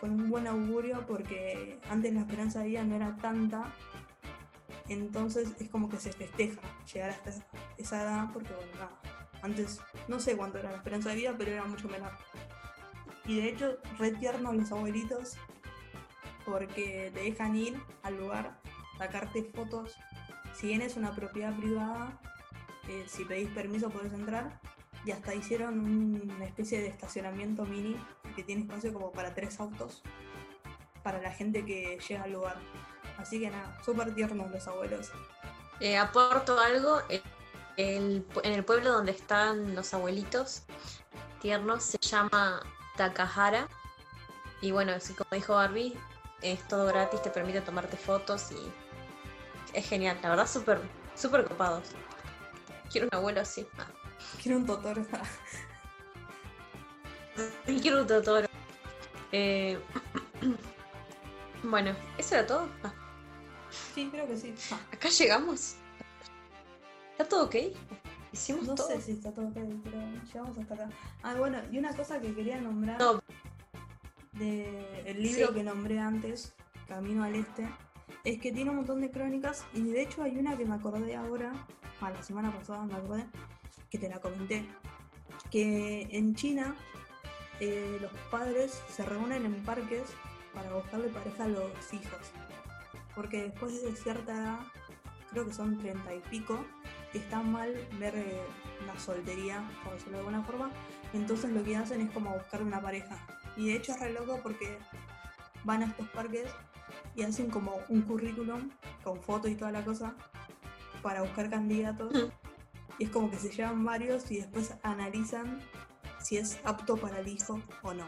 con un buen augurio porque antes la esperanza de vida no era tanta, entonces es como que se festeja llegar hasta esa edad porque bueno, antes no sé cuánto era la esperanza de vida, pero era mucho menor. Y de hecho, re tiernos los abuelitos porque te dejan ir al lugar, sacarte fotos. Si bien es una propiedad privada, eh, si pedís permiso podés entrar. Y hasta hicieron un- una especie de estacionamiento mini que tiene espacio como para tres autos para la gente que llega al lugar. Así que nada, súper tiernos los abuelos. Eh, aporto algo. El- el en el pueblo donde están los abuelitos tiernos se llama Takahara. Y bueno, así como dijo Barbie, es todo gratis, te permite tomarte fotos y es genial. La verdad, súper, súper copados. Quiero un abuelo así. Quiero un Totoro. quiero un Totoro. Eh, bueno, ¿eso era todo? Ah, sí, creo que sí. Ah, acá llegamos. ¿Está todo ok? Hicimos no todo. sé si está todo ok, pero llegamos hasta acá. Ah, bueno, y una cosa que quería nombrar No. de el libro Sí. que nombré antes, Camino al Este, es que tiene un montón de crónicas y de hecho hay una que me acordé ahora, ah, la semana pasada me acordé, que te la comenté, que en China eh, los padres se reúnen en parques para buscarle pareja a los hijos, porque después de cierta edad, creo que son treinta y pico, está mal ver eh, la soltería, por decirlo de alguna forma, entonces lo que hacen es como buscar una pareja. Y de hecho es re loco porque van a estos parques y hacen como un currículum con foto y toda la cosa para buscar candidatos. Mm. Y es como que se llevan varios y después analizan si es apto para el hijo o no.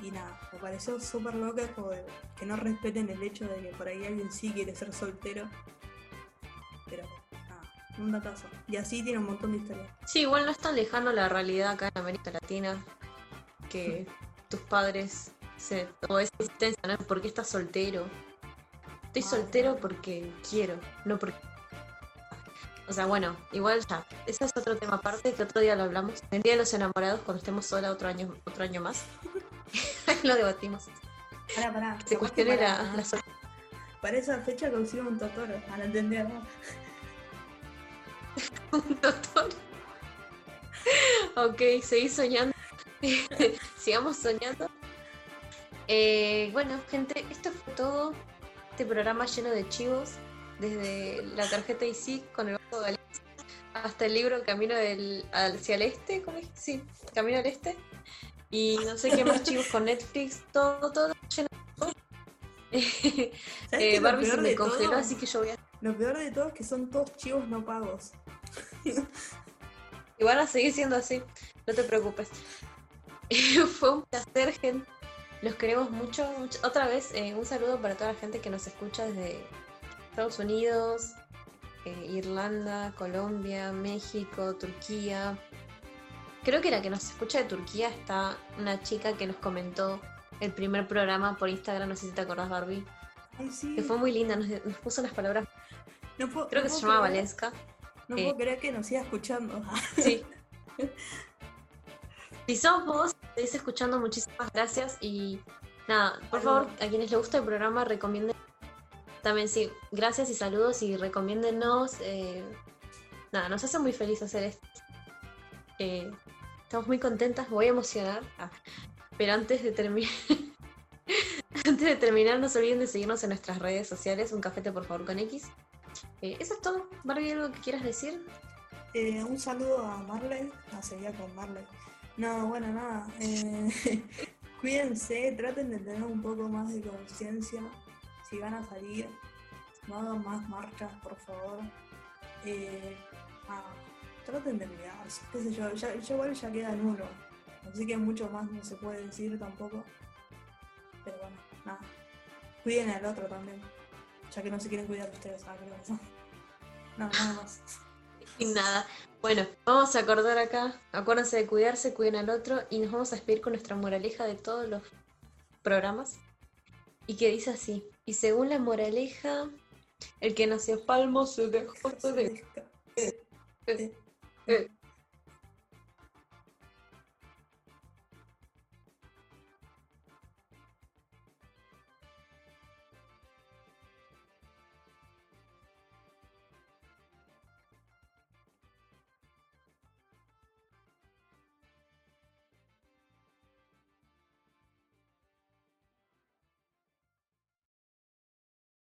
Y nada, me pareció súper de que no respeten el hecho de que por ahí alguien sí quiere ser soltero. Pero nada, un datazo. Y así tiene un montón de historias. Sí, igual no es tan lejano la realidad acá en América Latina que tus padres se o esa insistencia, ¿no? ¿Por qué estás soltero? Estoy Ah, soltero porque quiero, no porque. O sea, bueno, igual ya. Ese es otro tema aparte que otro día lo hablamos. El Día de los Enamorados, cuando estemos sola otro año, otro año más. lo debatimos. Pará, pará. Se cuestione para, la, la para esa fecha consigo un Totoro, a no entender. un doctor. ok, seguí soñando. Sigamos soñando. Eh, bueno, gente, esto fue todo. Este programa lleno de chivos. Desde la tarjeta IC con el Banco Galicia hasta el libro Camino del, hacia el Este. ¿cómo es? Sí, Camino al Este. Y no sé qué más chivos con Netflix. Todo, todo lleno de chivos. ¿Sabes Eh, Barbie se me de congeló, todo? así que yo voy a. Lo peor de todo es que son todos chivos no pagos. Y van a seguir siendo así, no te preocupes. Fue un placer, gente. Los queremos mucho. mucho. Otra vez, eh, un saludo para toda la gente que nos escucha desde Estados Unidos, eh, Irlanda, Colombia, México, Turquía. Creo que la que nos escucha de Turquía está una chica que nos comentó el primer programa por Instagram, no sé si te acordás, Barbie. Ay, sí. Que fue muy linda, nos, nos puso unas palabras. No puedo- Creo no que se puedo llama creer- Valeska. No eh, puedo creer que nos siga escuchando. Sí. Si sos vos, te estés escuchando, muchísimas gracias. Y nada, por favor, a quienes les gusta el programa, recomienden. También sí, gracias y saludos y recomiéndennos. eh, nada, nos hace muy feliz hacer esto. Eh, estamos muy contentas, voy a emocionar. Ah, pero antes de terminar. antes de terminar, no se olviden de seguirnos en nuestras redes sociales, un cafete por favor con X. Eh, eso es todo. Barbie, ¿algo que quieras decir? Eh, un saludo a Marley. No, seguía con Marley. No, bueno, nada. eh, cuídense, traten de tener un poco más de conciencia. Si van a salir, no hagan más marchas, por favor. Eh, ah, traten de cuidarse, qué sé yo. Ya, ya ya quedan uno. Así que mucho más no se puede decir tampoco. Pero bueno, nada. Cuiden al otro también. Ya que no se quieren cuidar ustedes, ah, creo. No, nada más. Y nada. Bueno, vamos a acordar acá. Acuérdense de cuidarse, cuiden al otro. Y nos vamos a despedir con nuestra moraleja de todos los programas. Y que dice así. Y según la moraleja, el que nació palmo se dejó de... Se desca- Eh, eh,